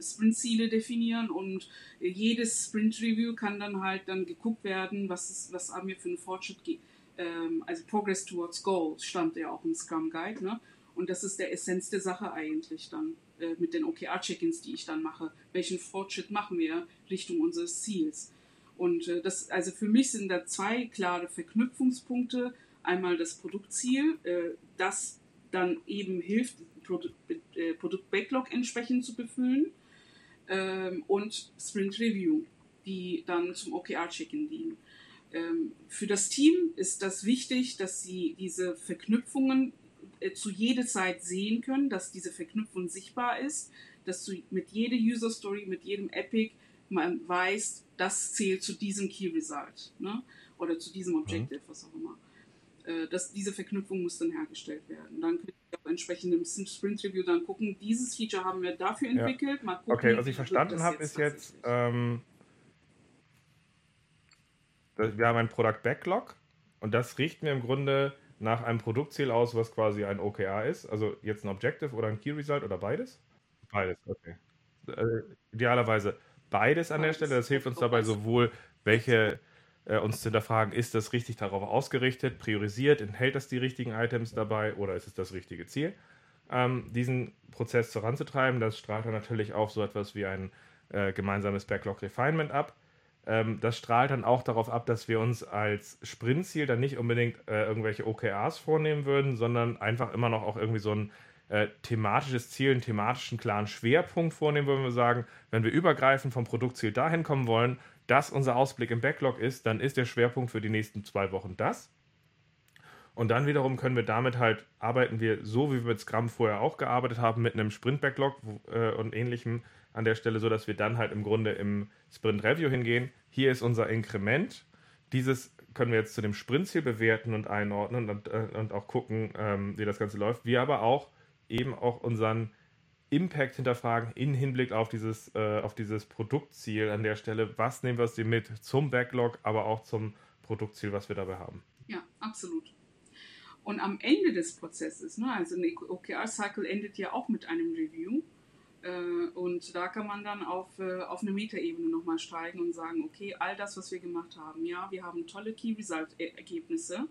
Sprintziele definieren und jedes Sprint-Review kann dann halt dann geguckt werden, was, ist, was haben wir für einen Fortschritt, ähm, also Progress towards Goals stand ja auch im Scrum Guide, ne? Und das ist der Essenz der Sache eigentlich dann äh, mit den OKR-Check-ins, die ich dann mache. Welchen Fortschritt machen wir Richtung unseres Ziels? Und äh, das, also für mich sind da zwei klare Verknüpfungspunkte. Einmal das Produktziel, äh, das dann eben hilft, Produ äh, Produkt-Backlog entsprechend zu befüllen. Ähm, und Sprint Review, die dann zum OKR-Check-in dienen. Ähm, für das Team ist das wichtig, dass sie diese Verknüpfungen äh, zu jeder Zeit sehen können, dass diese Verknüpfung sichtbar ist, dass du mit jeder User Story, mit jedem Epic man weiß, das zählt zu diesem Key Result ne? oder zu diesem Objective, mhm. was auch immer. Äh, dass diese Verknüpfung muss dann hergestellt werden. Dann könnt ihr auch entsprechend im Sprint Review dann gucken, dieses Feature haben wir dafür entwickelt. Ja. Gucken, okay, was ich verstanden habe, ist jetzt, ähm, wir haben ein Product Backlog und das richten wir im Grunde nach einem Produktziel aus, was quasi ein OKR ist? Also jetzt ein Objective oder ein Key Result oder beides? Beides, okay. Äh, idealerweise beides an der Stelle. Das hilft uns dabei sowohl, welche äh, uns zu hinterfragen, ist das richtig darauf ausgerichtet, priorisiert, enthält das die richtigen Items dabei oder ist es das richtige Ziel? Ähm, diesen Prozess voranzutreiben, das strahlt dann natürlich auch so etwas wie ein äh, gemeinsames Backlog Refinement ab ähm, das strahlt dann auch darauf ab, dass wir uns als Sprintziel dann nicht unbedingt äh, irgendwelche OKRs vornehmen würden, sondern einfach immer noch auch irgendwie so ein äh, thematisches Ziel, einen thematischen klaren Schwerpunkt vornehmen, wollen wir sagen, wenn wir übergreifend vom Produktziel dahin kommen wollen, dass unser Ausblick im Backlog ist, dann ist der Schwerpunkt für die nächsten zwei Wochen das. Und dann wiederum können wir damit halt, arbeiten wir so, wie wir mit Scrum vorher auch gearbeitet haben, mit einem Sprint-Backlog äh, und ähnlichem an der Stelle, so dass wir dann halt im Grunde im Sprint-Review hingehen. Hier ist unser Inkrement. Dieses können wir jetzt zu dem Sprintziel bewerten und einordnen und, äh, und auch gucken, ähm, wie das Ganze läuft. Wir aber auch eben auch unseren Impact hinterfragen in Hinblick auf dieses, äh, auf dieses Produktziel an der Stelle. Was nehmen wir aus dem mit zum Backlog, aber auch zum Produktziel, was wir dabei haben? Ja, absolut. Und am Ende des Prozesses, ne, also ein OKR-Cycle endet ja auch mit einem Review. Äh, und da kann man dann auf, äh, auf eine Metaebene nochmal steigen und sagen, okay, all das, was wir gemacht haben, ja, wir haben tolle Key-Result-Ergebnisse,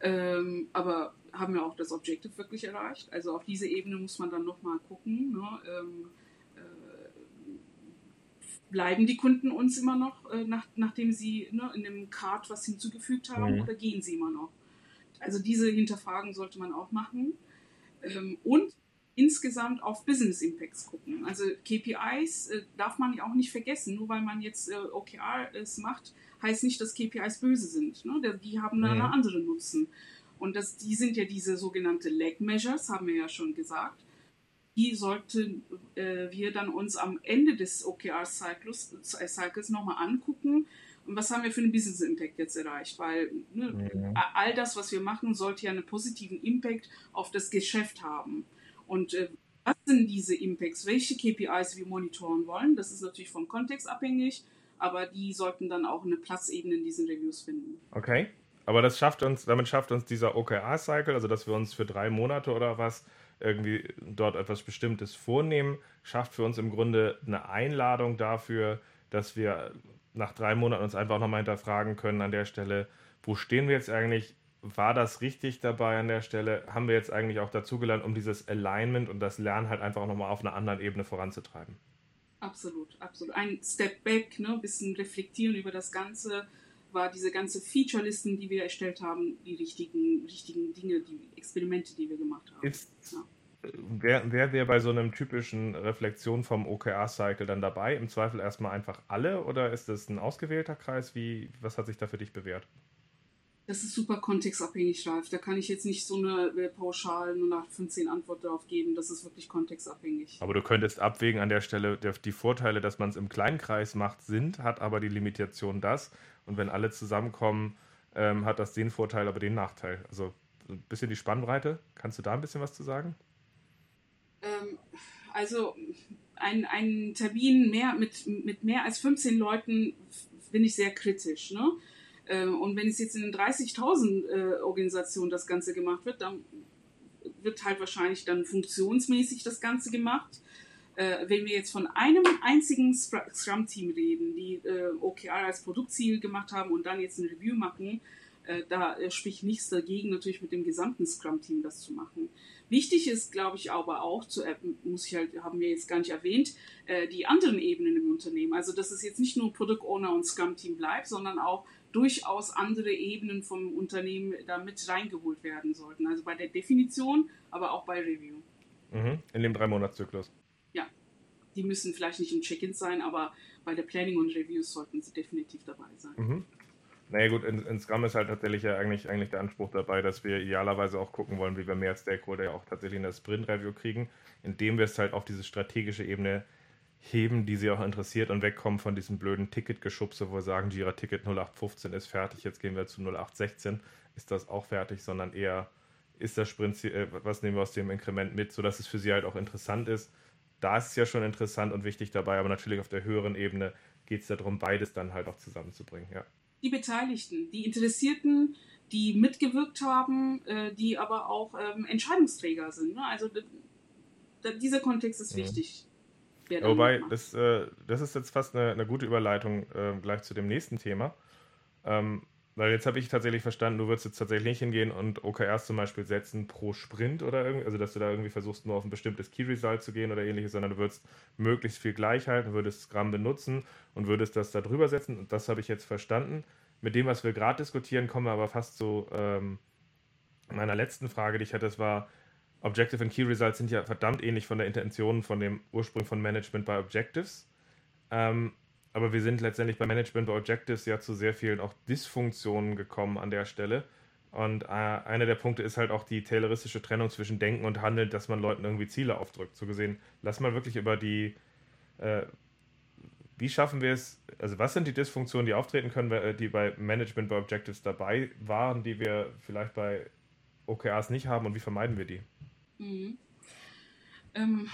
ähm, aber haben wir auch das Objective wirklich erreicht? Also auf diese Ebene muss man dann nochmal gucken. Ne? Ähm, äh, bleiben die Kunden uns immer noch, äh, nach, nachdem sie ne, in dem Card was hinzugefügt haben, mhm. oder gehen sie immer noch? Also diese Hinterfragen sollte man auch machen. Ähm, und insgesamt auf Business Impacts gucken. Also KPIs äh, darf man ja auch nicht vergessen. Nur weil man jetzt äh, OKRs macht, heißt nicht, dass KPIs böse sind. Ne? Die haben dann mhm. eine andere Nutzen. Und das, die sind ja diese sogenannte Leg Measures, haben wir ja schon gesagt. Die sollten äh, wir dann uns am Ende des OKR-Cycles äh, Cycles nochmal angucken und was haben wir für einen Business Impact jetzt erreicht? Weil ne, ja. all das, was wir machen, sollte ja einen positiven Impact auf das Geschäft haben. Und äh, was sind diese Impacts? Welche KPIs wir monitoren wollen? Das ist natürlich vom Kontext abhängig, aber die sollten dann auch eine Platzebene in diesen Reviews finden. Okay. Aber das schafft uns, damit schafft uns dieser OKR-Cycle, also dass wir uns für drei Monate oder was irgendwie dort etwas Bestimmtes vornehmen, schafft für uns im Grunde eine Einladung dafür, dass wir nach drei Monaten uns einfach nochmal hinterfragen können an der Stelle, wo stehen wir jetzt eigentlich? War das richtig dabei an der Stelle? Haben wir jetzt eigentlich auch dazugelernt, um dieses Alignment und das Lernen halt einfach nochmal auf einer anderen Ebene voranzutreiben? Absolut, absolut. Ein Step back, ne, ein bisschen reflektieren über das Ganze. War diese ganze Feature-Listen, die wir erstellt haben, die richtigen, richtigen Dinge, die Experimente, die wir gemacht haben. Ist, ja wer, wer wäre bei so einem typischen Reflexion vom OKR-Cycle dann dabei? Im Zweifel erstmal einfach alle oder ist das ein ausgewählter Kreis? Wie, was hat sich da für dich bewährt? Das ist super kontextabhängig, Ralf. Da kann ich jetzt nicht so eine äh, pauschal nur nach 15 Antwort darauf geben. Das ist wirklich kontextabhängig. Aber du könntest abwägen an der Stelle, die Vorteile, dass man es im kleinen Kreis macht, sind, hat aber die Limitation das. Und wenn alle zusammenkommen, ähm, hat das den Vorteil, aber den Nachteil. Also ein bisschen die Spannbreite. Kannst du da ein bisschen was zu sagen? Ähm, also ein, ein Termin mehr, mit, mit mehr als 15 Leuten bin ich sehr kritisch. Ne? Ähm, und wenn es jetzt in 30.000 äh, Organisationen das Ganze gemacht wird, dann wird halt wahrscheinlich dann funktionsmäßig das Ganze gemacht. Äh, wenn wir jetzt von einem einzigen Scrum-Team reden, die äh, OKR als Produktziel gemacht haben und dann jetzt ein Review machen, da spricht nichts dagegen, natürlich mit dem gesamten Scrum-Team das zu machen. Wichtig ist, glaube ich, aber auch, zu, muss ich halt, haben wir jetzt gar nicht erwähnt, äh, die anderen Ebenen im Unternehmen. Also, dass es jetzt nicht nur Product Owner und Scrum Team bleibt, sondern auch durchaus andere Ebenen vom Unternehmen da mit reingeholt werden sollten. Also bei der Definition, aber auch bei Review. Mhm. In dem Drei-Monats-Zyklus. Ja. Die müssen vielleicht nicht im Check-in sein, aber bei der Planning und Reviews sollten sie definitiv dabei sein. Mhm. Naja gut, in, in, Scrum ist halt tatsächlich ja eigentlich, eigentlich der Anspruch dabei, dass wir idealerweise auch gucken wollen, wie wir mehr Stakeholder ja auch tatsächlich in das Sprint-Review kriegen, indem wir es halt auf diese strategische Ebene heben, die sie auch interessiert und wegkommen von diesem blöden Ticketgeschubse, wo wir sagen, Jira Ticket 0815 ist fertig, jetzt gehen wir zu 0816, ist das auch fertig, sondern eher ist das Sprint, äh, was nehmen wir aus dem Inkrement mit, sodass es für sie halt auch interessant ist. Da ist es ja schon interessant und wichtig dabei, aber natürlich auf der höheren Ebene geht es darum, beides dann halt auch zusammenzubringen, ja die Beteiligten, die Interessierten, die mitgewirkt haben, äh, die aber auch ähm, Entscheidungsträger sind. Ne? Also dieser Kontext ist wichtig. Ja, wobei, das, äh, das ist jetzt fast eine, eine gute Überleitung äh, gleich zu dem nächsten Thema. Ähm, weil jetzt habe ich tatsächlich verstanden, du würdest jetzt tatsächlich nicht hingehen und OKRs zum Beispiel setzen pro Sprint oder irgendwie, also dass du da irgendwie versuchst, nur auf ein bestimmtes Key Result zu gehen oder ähnliches, sondern du würdest möglichst viel gleich halten, würdest Scrum benutzen und würdest das da drüber setzen. Und das habe ich jetzt verstanden. Mit dem, was wir gerade diskutieren, kommen wir aber fast zu ähm, meiner letzten Frage, die ich hatte. Das war, Objective und Key Results sind ja verdammt ähnlich von der Intention, von dem Ursprung von Management bei Objectives. Ähm, aber wir sind letztendlich bei Management bei Objectives ja zu sehr vielen auch Dysfunktionen gekommen an der Stelle. Und äh, einer der Punkte ist halt auch die tayloristische Trennung zwischen Denken und Handeln, dass man Leuten irgendwie Ziele aufdrückt. So gesehen, lass mal wirklich über die, äh, wie schaffen wir es, also was sind die Dysfunktionen, die auftreten können, äh, die bei Management bei Objectives dabei waren, die wir vielleicht bei OKRs nicht haben und wie vermeiden wir die? Mhm. Ähm,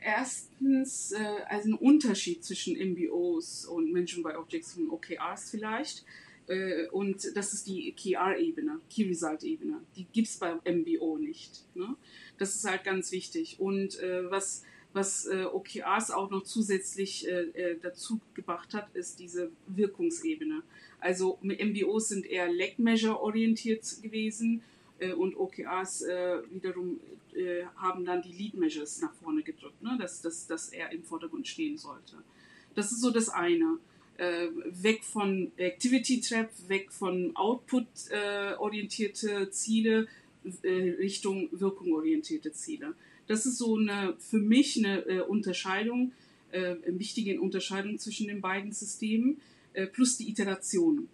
erstens, äh, also ein Unterschied zwischen MBOs und Management by Objects und OKRs vielleicht. Äh, und das ist die KR-Ebene, Key Result-Ebene. Die gibt es beim MBO nicht. Ne? Das ist halt ganz wichtig. Und äh, was, was äh, OKRs auch noch zusätzlich äh, äh, dazu gebracht hat, ist diese Wirkungsebene. Also MBOs sind eher Leg-Measure-orientiert gewesen und OKRs wiederum haben dann die Lead-Measures nach vorne gedrückt, ne? dass, dass, dass er im Vordergrund stehen sollte. Das ist so das eine äh, weg von Activity Trap, weg von Output-orientierte äh, Ziele äh, Richtung wirkungorientierte Ziele. Das ist so eine für mich eine äh, Unterscheidung, äh, wichtige Unterscheidung zwischen den beiden Systemen äh, plus die Iteration.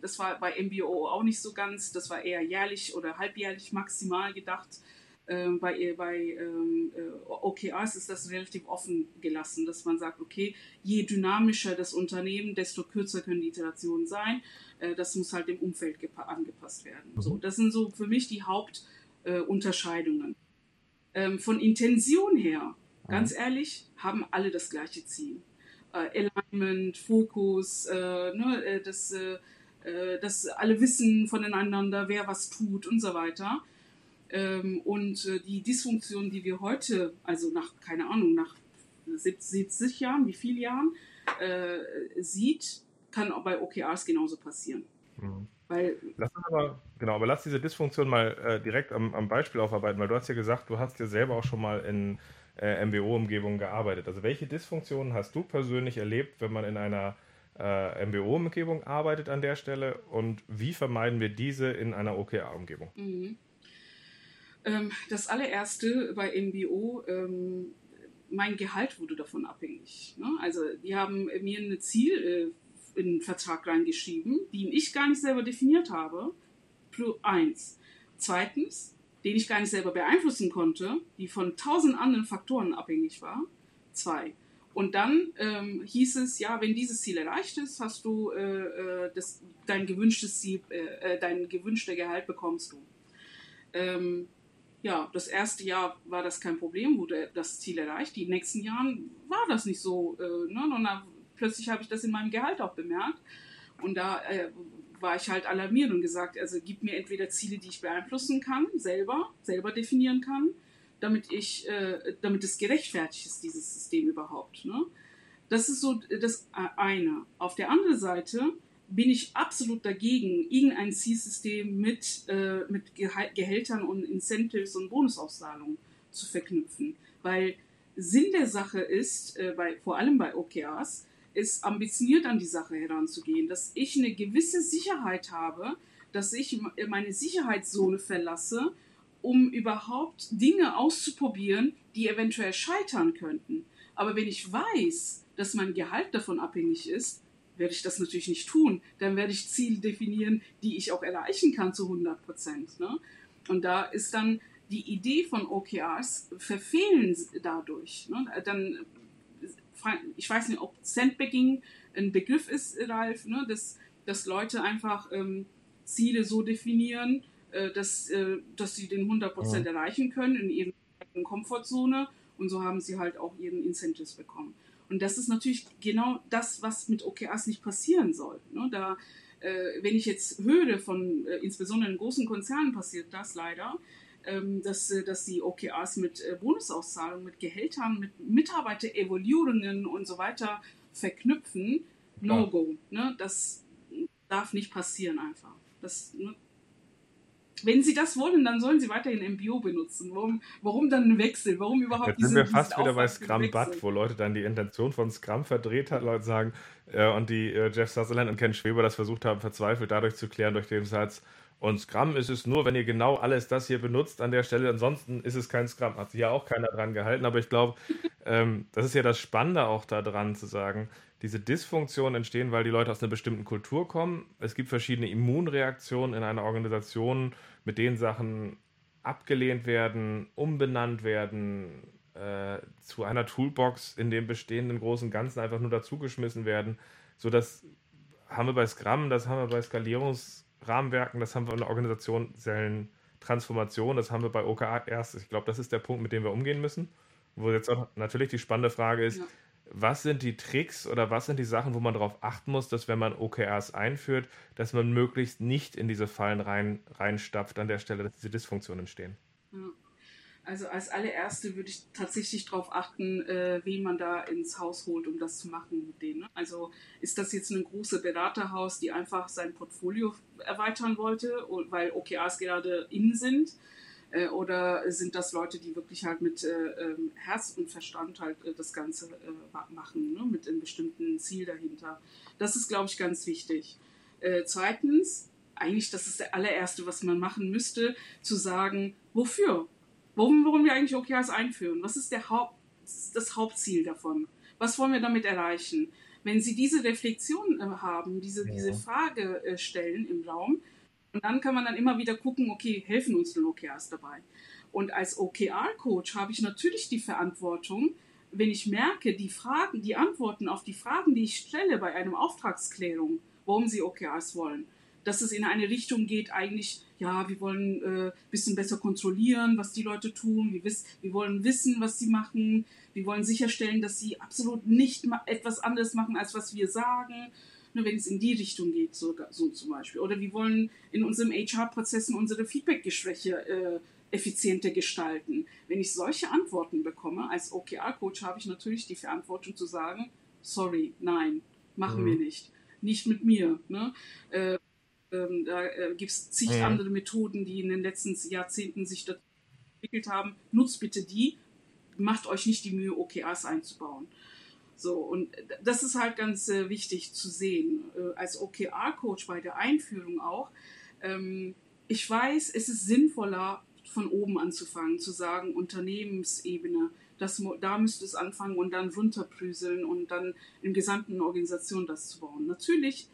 das war bei MBO auch nicht so ganz, das war eher jährlich oder halbjährlich maximal gedacht ähm, bei, bei ähm, äh, OKRs ist das relativ offen gelassen, dass man sagt, okay, je dynamischer das Unternehmen, desto kürzer können die Iterationen sein. Äh, das muss halt dem Umfeld angepasst werden. Mhm. So, das sind so für mich die Hauptunterscheidungen. Äh, ähm, von Intention her, ganz mhm. ehrlich, haben alle das gleiche Ziel. Äh, Alignment, Fokus, äh, ne, äh, das, dass alle wissen voneinander, wer was tut und so weiter. Ähm, und äh, die Dysfunktion, die wir heute, also nach, keine Ahnung, nach 70 Jahren, wie viele Jahren, äh, sieht, kann auch bei OKRs genauso passieren. Mhm. Weil, lass aber, genau, aber lass diese Dysfunktion mal äh, direkt am, am, Beispiel aufarbeiten, weil du hast ja gesagt, du hast ja selber auch schon mal in äh, MBO-Umgebungen gearbeitet. Also welche Dysfunktionen hast du persönlich erlebt, wenn man in einer äh, MBO-Umgebung arbeitet an der Stelle und wie vermeiden wir diese in einer OKR-Umgebung? Mhm. Ähm, das allererste bei MBO, ähm, mein Gehalt wurde davon abhängig. Ne? Also die haben mir ein Ziel äh, in den Vertrag reingeschrieben, den ich gar nicht selber definiert habe. Plus eins. Zweitens, den ich gar nicht selber beeinflussen konnte, die von tausend anderen Faktoren abhängig war. Zwei. Und dann ähm, hieß es, ja, wenn dieses Ziel erreicht ist, hast du äh, äh das, dein gewünschtes Ziel, äh, äh dein gewünschter Gehalt bekommst du. Ähm, ja, das erste Jahr war das kein Problem, wurde das Ziel erreicht. Die nächsten Jahren war das nicht so. Äh, ne? Und dann plötzlich habe ich das in meinem Gehalt auch bemerkt. Und da äh, war ich halt alarmiert und gesagt, also gib mir entweder Ziele, die ich beeinflussen kann, selber, selber definieren kann, damit ich, äh, damit es gerechtfertigt ist, dieses System überhaupt. Ne? Das ist so das eine. Auf der anderen Seite bin ich absolut dagegen, irgendein Zielsystem mit, äh, mit Gehältern und Incentives und Bonusauszahlungen zu verknüpfen. Weil Sinn der Sache ist, äh, bei, vor allem bei OKRs, ist ambitioniert an die Sache heranzugehen, dass ich eine gewisse Sicherheit habe, dass ich meine Sicherheitszone verlasse, um überhaupt Dinge auszuprobieren, die eventuell scheitern könnten. Aber wenn ich weiß, dass mein Gehalt davon abhängig ist, werde ich das natürlich nicht tun. Dann werde ich Ziele definieren, die ich auch erreichen kann zu 100 Prozent. Ne? Und da ist dann die Idee von OKRs verfehlen dadurch. Ne? Dann, ich weiß nicht, ob Sandbagging ein Begriff ist, Ralf, ne? dass, dass Leute einfach ähm, Ziele so definieren, äh, dass, äh, dass sie den 100 Prozent ja. erreichen können in ihrer Komfortzone und so haben sie halt auch ihren Incentives bekommen. Und das ist natürlich genau das, was mit OKRs nicht passieren soll. Ne? Da, äh, wenn ich jetzt höre von, äh, insbesondere in großen Konzernen passiert das leider, ähm, dass, äh, dass die OKRs mit äh, Bonusauszahlungen, mit Gehältern, mit Mitarbeiter-Evaluierungen und so weiter verknüpfen, no go. Ne? Das darf nicht passieren einfach. Das, ne? Wenn sie das wollen, dann sollen sie weiterhin MBO benutzen. Warum, warum dann ein Wechsel? Warum überhaupt Jetzt diese, sind wir fast wieder bei Scrum Butt, wo Leute dann die Intention von Scrum verdreht hat, Leute sagen, äh, und die äh, Jeff Sutherland und Ken Schweber das versucht haben, verzweifelt dadurch zu klären, durch den Satz, Und Scrum ist es nur, wenn ihr genau alles das hier benutzt an der Stelle. Ansonsten ist es kein Scrum. Hat sich ja auch keiner dran gehalten. Aber ich glaube, ähm, das ist ja das Spannende auch daran zu sagen, diese Dysfunktionen entstehen, weil die Leute aus einer bestimmten Kultur kommen. Es gibt verschiedene Immunreaktionen in einer Organisation, mit denen Sachen abgelehnt werden, umbenannt werden, äh, zu einer Toolbox in dem bestehenden großen Ganzen einfach nur dazugeschmissen werden. So das haben wir bei Scrum, das haben wir bei Skalierungsrahmenwerken, das haben wir in der organisationellen Transformation, das haben wir bei OKR erst. Ich glaube, das ist der Punkt, mit dem wir umgehen müssen. Wo jetzt auch natürlich die spannende Frage ist, ja was sind die Tricks oder was sind die Sachen, wo man darauf achten muss, dass wenn man OKRs einführt, dass man möglichst nicht in diese Fallen rein, reinstapft an der Stelle, dass diese Dysfunktionen entstehen? Also als allererste würde ich tatsächlich darauf achten, äh, wen man da ins Haus holt, um das zu machen mit denen. Ne? Also ist das jetzt ein großes Beraterhaus, die einfach sein Portfolio erweitern wollte, weil OKRs gerade in sind? Äh, oder sind das Leute, die wirklich halt mit äh, ähm, Herz und Verstand halt äh, das Ganze äh, machen, ne? mit einem bestimmten Ziel dahinter? Das ist, glaube ich, ganz wichtig. Äh, zweitens, eigentlich, das ist der allererste, was man machen müsste, zu sagen, wofür? Warum, warum wir eigentlich OKRs einführen? Was ist der Haupt, das Hauptziel davon? Was wollen wir damit erreichen? Wenn Sie diese Reflexion äh, haben, diese, ja. diese Frage stellen im Raum, und dann kann man dann immer wieder gucken, okay, helfen uns denn OKRs dabei? Und als OKR-Coach habe ich natürlich die Verantwortung, wenn ich merke, die Fragen, die Antworten auf die Fragen, die ich stelle bei einer Auftragsklärung, warum sie OKRs wollen, dass es in eine Richtung geht, eigentlich, ja, wir wollen ein äh, bisschen besser kontrollieren, was die Leute tun, wir, wiss, wir wollen wissen, was sie machen, wir wollen sicherstellen, dass sie absolut nicht etwas anderes machen, als was wir sagen ne, wenn es in die Richtung geht, so, so zum Beispiel. Oder wir wollen in unseren HR-Prozessen unsere Feedback-Gespräche äh, effizienter gestalten. Wenn ich solche Antworten bekomme, als OKR-Coach habe ich natürlich die Verantwortung zu sagen, sorry, nein, machen mhm. wir nicht. Nicht mit mir. Ne? Äh, ähm, da äh, gibt es zig mhm. andere Methoden, die in den letzten Jahrzehnten sich entwickelt haben. Nutzt bitte die, macht euch nicht die Mühe, OKRs einzubauen. So, und das ist halt ganz äh, wichtig zu sehen, äh, als OKR-Coach bei der Einführung auch. Ähm, ich weiß, es ist sinnvoller, von oben anzufangen, zu sagen, Unternehmensebene, das, da müsste es anfangen und dann runterprüseln und dann in gesamten Organisation das zu bauen. Natürlich,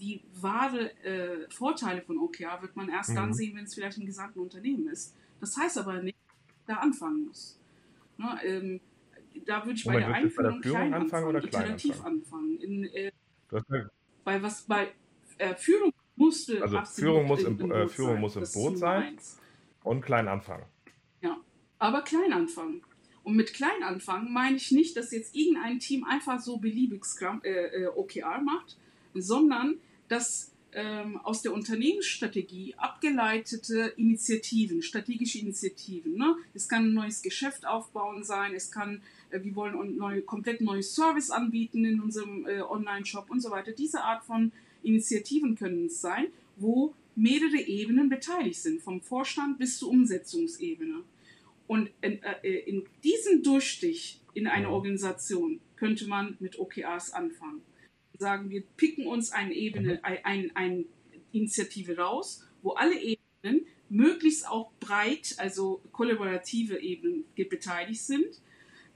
die wahre äh, Vorteile von OKR wird man erst mhm. dann sehen, wenn es vielleicht im gesamten Unternehmen ist. Das heißt aber nicht, da anfangen muss. Ne, ähm, da würde ich Moment, bei der Einführung bei der klein anfangen, oder klein iterativ anfangen. In, äh, bei was bei äh, Führung musste also Führung muss im, im, äh, Führung sein. muss im Boot sein und klein anfangen. Ja, aber klein anfangen. Und mit klein anfangen meine ich nicht, dass jetzt irgendein Team einfach so beliebig Scrum, äh, äh OKR macht, sondern dass ähm, aus der Unternehmensstrategie abgeleitete Initiativen, strategische Initiativen. Ne? Es kann ein neues Geschäft aufbauen sein, es kann, wir wollen ein neue, komplett neues Service anbieten in unserem äh, Online-Shop und so weiter. Diese Art von Initiativen können es sein, wo mehrere Ebenen beteiligt sind, vom Vorstand bis zur Umsetzungsebene. Und in, äh, in diesem Durchstich in einer Organisation könnte man mit OKRs anfangen sagen, wir picken uns eine Ebene, mhm. eine ein, ein Initiative raus, wo alle Ebenen möglichst auch breit, also kollaborative Ebenen beteiligt sind.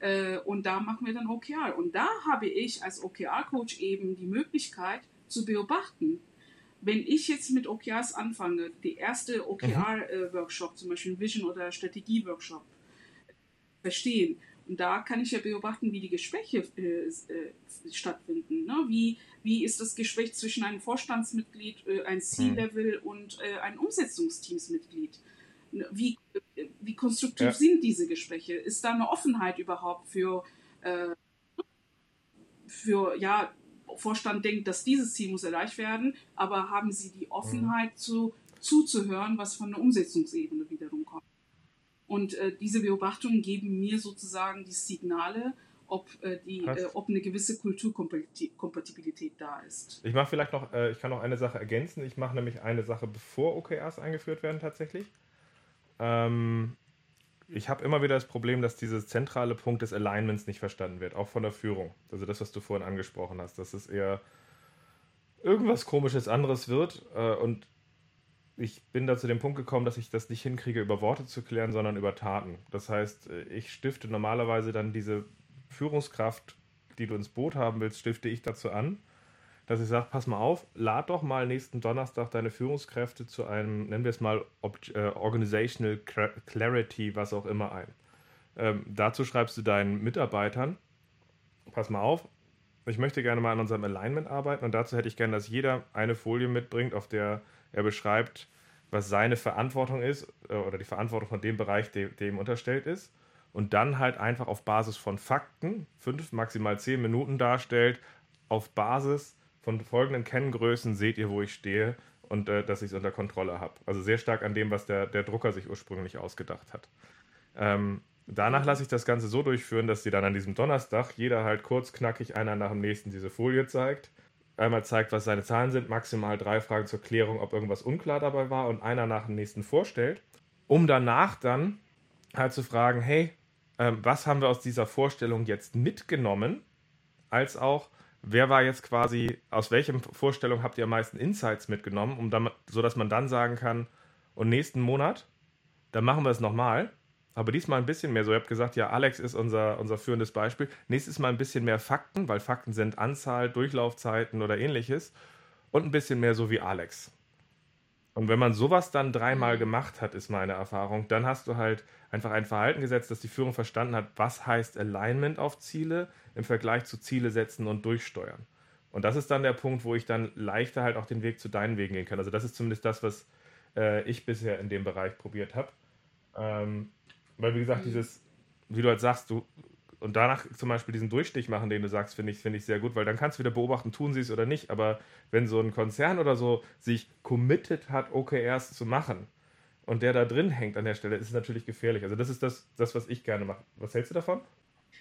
Äh, und da machen wir dann OKR. Und da habe ich als OKR-Coach eben die Möglichkeit zu beobachten. Wenn ich jetzt mit OKRs anfange, die erste OKR-Workshop, mhm. zum Beispiel Vision- oder Strategie-Workshop, verstehen, und da kann ich ja beobachten, wie die Gespräche äh, äh, stattfinden. Ne? Wie, wie ist das Gespräch zwischen einem Vorstandsmitglied, äh, ein C-Level mhm. und äh, einem Umsetzungsteamsmitglied? Wie, wie konstruktiv ja. sind diese Gespräche? Ist da eine Offenheit überhaupt für, äh, für ja, Vorstand denkt, dass dieses Ziel muss erreicht werden, aber haben Sie die Offenheit mhm. zu, zuzuhören, was von der Umsetzungsebene wiederum kommt? Und äh, diese Beobachtungen geben mir sozusagen die Signale, ob, äh, die, äh, ob eine gewisse Kulturkompatibilität da ist. Ich mache vielleicht noch, äh, ich kann noch eine Sache ergänzen. Ich mache nämlich eine Sache, bevor OKRs eingeführt werden tatsächlich. Ähm, ich habe immer wieder das Problem, dass dieser zentrale Punkt des Alignments nicht verstanden wird, auch von der Führung. Also das, was du vorhin angesprochen hast, dass es eher irgendwas komisches anderes wird. Äh, und ich bin da zu dem Punkt gekommen, dass ich das nicht hinkriege, über Worte zu klären, sondern über Taten. Das heißt, äh, ich stifte normalerweise dann diese Führungskraft, die du ins Boot haben willst, stifte ich dazu an, dass ich sage, pass mal auf, lad doch mal nächsten Donnerstag deine Führungskräfte zu einem, nennen wir es mal, äh, Organizational Clarity, was auch immer ein. Ähm, dazu schreibst du deinen Mitarbeitern, pass mal auf, ich möchte gerne mal an unserem Alignment arbeiten und dazu hätte ich gerne, dass jeder eine Folie mitbringt, auf der er beschreibt, was seine Verantwortung ist äh, oder die Verantwortung von dem Bereich, dem, dem unterstellt ist. Und dann halt einfach auf Basis von Fakten, fünf, maximal zehn Minuten darstellt, auf Basis von folgenden Kenngrößen seht ihr, wo ich stehe und äh, dass ich es unter Kontrolle habe. Also sehr stark an dem, was der, der Drucker sich ursprünglich ausgedacht hat. Ähm, danach lasse ich das Ganze so durchführen, dass sie dann an diesem Donnerstag jeder halt kurz knackig einer nach dem nächsten diese Folie zeigt einmal zeigt, was seine Zahlen sind, maximal drei Fragen zur Klärung, ob irgendwas unklar dabei war und einer nach dem nächsten vorstellt, um danach dann halt zu fragen, hey, ähm, was haben wir aus dieser Vorstellung jetzt mitgenommen, als auch, wer war jetzt quasi, aus welcher Vorstellung habt ihr am meisten Insights mitgenommen, um dann, sodass man dann sagen kann, und nächsten Monat, dann machen wir es nochmal aber diesmal ein bisschen mehr so. Ihr habt gesagt, ja, Alex ist unser, unser führendes Beispiel. Nächstes Mal ein bisschen mehr Fakten, weil Fakten sind Anzahl, Durchlaufzeiten oder ähnliches. Und ein bisschen mehr so wie Alex. Und wenn man sowas dann dreimal mhm. gemacht hat, ist meine Erfahrung, dann hast du halt einfach ein Verhalten gesetzt, dass die Führung verstanden hat, was heißt Alignment auf Ziele im Vergleich zu Ziele setzen und durchsteuern. Und das ist dann der Punkt, wo ich dann leichter halt auch den Weg zu deinen Wegen gehen kann. Also das ist zumindest das, was äh, ich bisher in dem Bereich probiert habe. Ähm, weil, wie gesagt, mhm. dieses, wie du halt sagst, du und danach zum Beispiel diesen Durchstich machen, den du sagst, finde ich, finde ich sehr gut, weil dann kannst du wieder beobachten, tun sie es oder nicht. Aber wenn so ein Konzern oder so sich committed hat, OKRs zu machen und der da drin hängt an der Stelle, ist es natürlich gefährlich. Also das ist das, das was ich gerne mache. Was hältst du davon?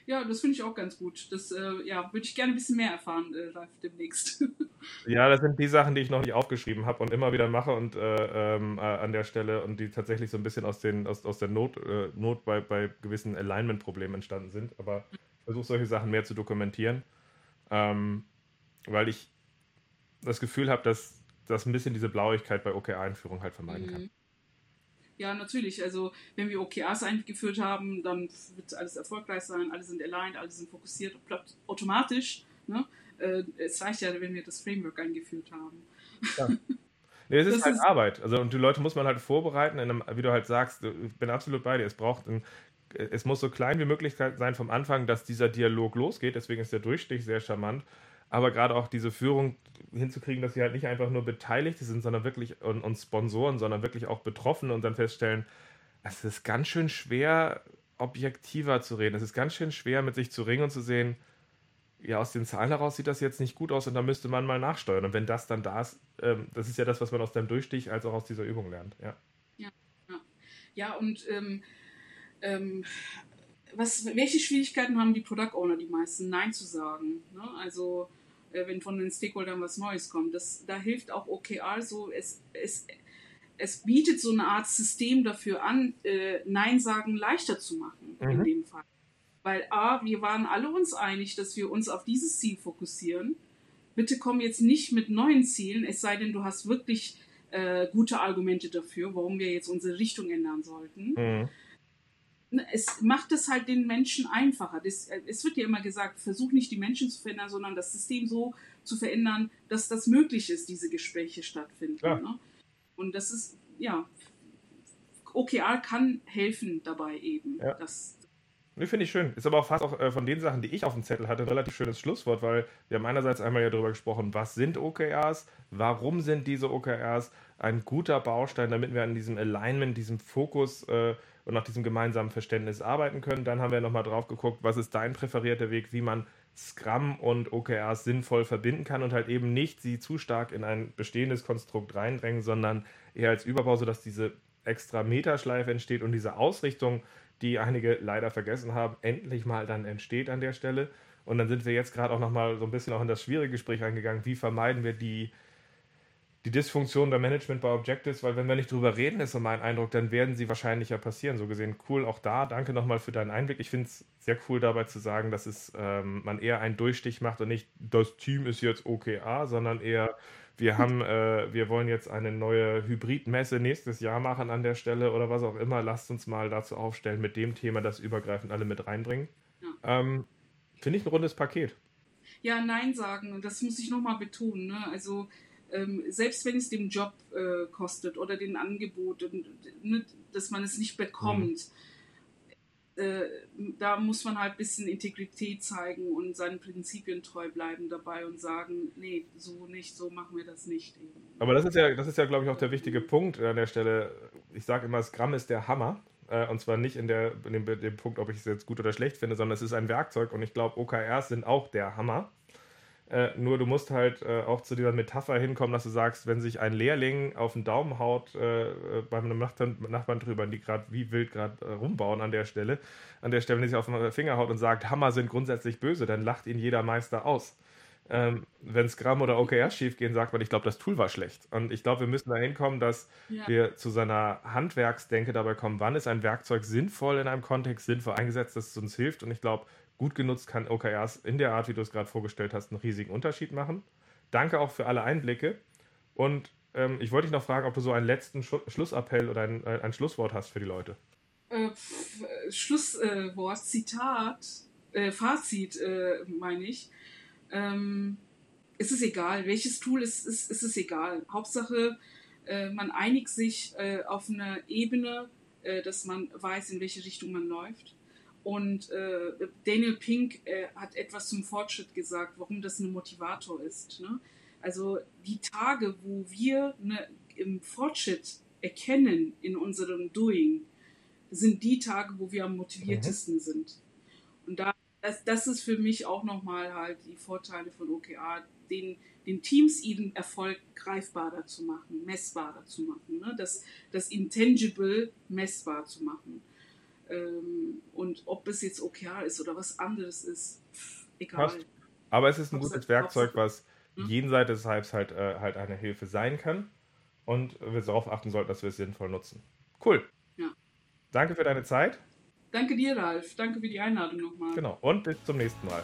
Ja, das finde ich auch ganz gut. Das äh, ja, würde ich gerne ein bisschen mehr erfahren äh, live demnächst. ja, das sind die Sachen, die ich noch nicht aufgeschrieben habe und immer wieder mache und äh, ähm, äh, an der Stelle und die tatsächlich so ein bisschen aus, den, aus, aus der Not, äh, Not bei, bei gewissen Alignment-Problemen entstanden sind. Aber ich versuche solche Sachen mehr zu dokumentieren, ähm, weil ich das Gefühl habe, dass das ein bisschen diese Blauigkeit bei OK-Einführung halt vermeiden mhm. kann. Ja, natürlich. Also wenn wir OKRs eingeführt haben, dann wird alles erfolgreich sein, alle sind aligned, alle sind fokussiert, bleibt automatisch. Ne? Äh, es reicht ja, wenn wir das Framework eingeführt haben. Ja. Nee, es ist das halt ist Arbeit. Also und die Leute muss man halt vorbereiten, einem, wie du halt sagst, ich bin absolut bei dir. Es braucht ein, es muss so klein wie möglich sein vom Anfang, dass dieser Dialog losgeht. Deswegen ist der Durchstich sehr charmant aber gerade auch diese Führung hinzukriegen, dass sie halt nicht einfach nur Beteiligte sind, sondern wirklich und, und Sponsoren, sondern wirklich auch Betroffene und dann feststellen, es ist ganz schön schwer, objektiver zu reden. Es ist ganz schön schwer, mit sich zu ringen und zu sehen, ja, aus den Zahlen heraus sieht das jetzt nicht gut aus und da müsste man mal nachsteuern. Und wenn das dann da ist, ähm, das ist ja das, was man aus deinem Durchstich als auch aus dieser Übung lernt. Ja, ja, ja. ja und ähm, ähm, was, welche Schwierigkeiten haben die Product Owner die meisten, Nein zu sagen? Ne? Also äh, wenn von den Stakeholdern was Neues kommt. Das, da hilft auch OKR so, es, es, es bietet so eine Art System dafür an, äh, Nein sagen leichter zu machen mhm. in dem Fall. Weil A, wir waren alle uns einig, dass wir uns auf dieses Ziel fokussieren. Bitte komm jetzt nicht mit neuen Zielen, es sei denn, du hast wirklich äh, gute Argumente dafür, warum wir jetzt unsere Richtung ändern sollten. Mhm. Ne, es macht es halt den Menschen einfacher. Das, äh, es wird ja immer gesagt, versuch nicht die Menschen zu verändern, sondern das System so zu verändern, dass das möglich ist, diese Gespräche stattfinden. Ja. Ne? Und das ist, ja, OKR kann helfen dabei eben. Ja. Das, Nee, finde ich schön. Ist aber auch fast auch äh, von den Sachen, die ich auf dem Zettel hatte, ein relativ schönes Schlusswort, weil wir haben einerseits einmal ja darüber gesprochen, was sind OKRs, warum sind diese OKRs ein guter Baustein, damit wir an diesem Alignment, diesem Fokus äh, und nach diesem gemeinsamen Verständnis arbeiten können. Dann haben wir nochmal drauf geguckt, was ist dein präferierter Weg, wie man Scrum und OKRs sinnvoll verbinden kann und halt eben nicht sie zu stark in ein bestehendes Konstrukt reindrängen, sondern eher als Überbau, sodass diese extra Metaschleife entsteht und diese Ausrichtung, die einige leider vergessen haben, endlich mal dann entsteht an der Stelle. Und dann sind wir jetzt gerade auch nochmal so ein bisschen auch in das schwierige Gespräch eingegangen, wie vermeiden wir die die Dysfunktion der Management bei Objectives, weil wenn wir nicht drüber reden, ist so mein Eindruck, dann werden sie wahrscheinlicher passieren. So gesehen, cool auch da. Danke nochmal für deinen Einblick. Ich finde es sehr cool dabei zu sagen, dass es ähm, man eher einen Durchstich macht und nicht das Team ist jetzt OKA, sondern eher wir haben, äh, wir wollen jetzt eine neue Hybridmesse nächstes Jahr machen an der Stelle oder was auch immer. Lasst uns mal dazu aufstellen mit dem Thema, das übergreifend alle mit reinbringen. Ja. Ähm, Finde ich ein rundes Paket. Ja, Nein sagen, und das muss ich nochmal betonen. Ne? Also selbst wenn es den Job äh, kostet oder den Angebot, und, ne, dass man es nicht bekommt, mhm. äh, da muss man halt ein bisschen Integrität zeigen und seinen Prinzipien treu bleiben dabei und sagen, nee, so nicht, so machen wir das nicht. Aber das ist ja, das ist ja, glaube ich, auch der wichtige Punkt an der Stelle. Ich sage immer, Scrum ist der Hammer. Äh, und zwar nicht in, der, in dem, dem Punkt, ob ich es jetzt gut oder schlecht finde, sondern es ist ein Werkzeug und ich glaube, OKRs sind auch der Hammer. Äh, nur du musst halt äh, auch zu dieser Metapher hinkommen, dass du sagst, wenn sich ein Lehrling auf den Daumen haut äh, äh bei einem Nachbarn, Nachbarn drüber, die gerade wie wild gerade äh, rumbauen an der Stelle, an der Stelle, wenn er sich auf den Finger haut und sagt, Hammer sind grundsätzlich böse, dann lacht ihn jeder Meister aus. Ähm, wenn Scrum oder OKR schief gehen, sagt man, ich glaube, das Tool war schlecht. Und ich glaube, wir müssen dahin kommen, dass ja. wir zu seiner Handwerksdenke dabei kommen, wann ist ein Werkzeug sinnvoll in einem Kontext, sinnvoll eingesetzt, dass es uns hilft. Und ich glaube, gut genutzt kann OKRs in der Art, wie du es gerade vorgestellt hast, einen riesigen Unterschied machen. Danke auch für alle Einblicke. Und ähm, ich wollte dich noch fragen, ob du so einen letzten Sch Schlussappell oder ein, äh, ein, Schlusswort hast für die Leute. Äh, Schlusswort, Zitat, äh, Fazit, äh, meine ich. Ähm, es ist egal, welches Tool es ist, ist es egal. Hauptsache, äh, man einigt sich äh, auf einer Ebene, dass man weiß, in welche Richtung man läuft. Und äh, Daniel Pink äh, hat etwas zum Fortschritt gesagt, warum das ein Motivator ist. Ne? Also die Tage, wo wir ne, im Fortschritt erkennen in unserem Doing, sind die Tage, wo wir am motiviertesten mhm. sind. Und da, das, das ist für mich auch nochmal halt die Vorteile von OKR, den, den Teams ihren Erfolg greifbarer zu machen, messbarer zu machen, ne? das, das Intangible messbar zu machen. Ähm, und ob es jetzt OKR ist oder was anderes ist, pff, egal. Passt. Aber es ist ein gutes Werkzeug, was hm? jenseits des Hypes halt, äh, halt eine Hilfe sein kann. Und wir darauf achten sollten, dass wir es sinnvoll nutzen. Cool. Ja. Danke für deine Zeit. Danke dir, Ralf. Danke für die Einladung nochmal. Genau. Und bis zum nächsten Mal.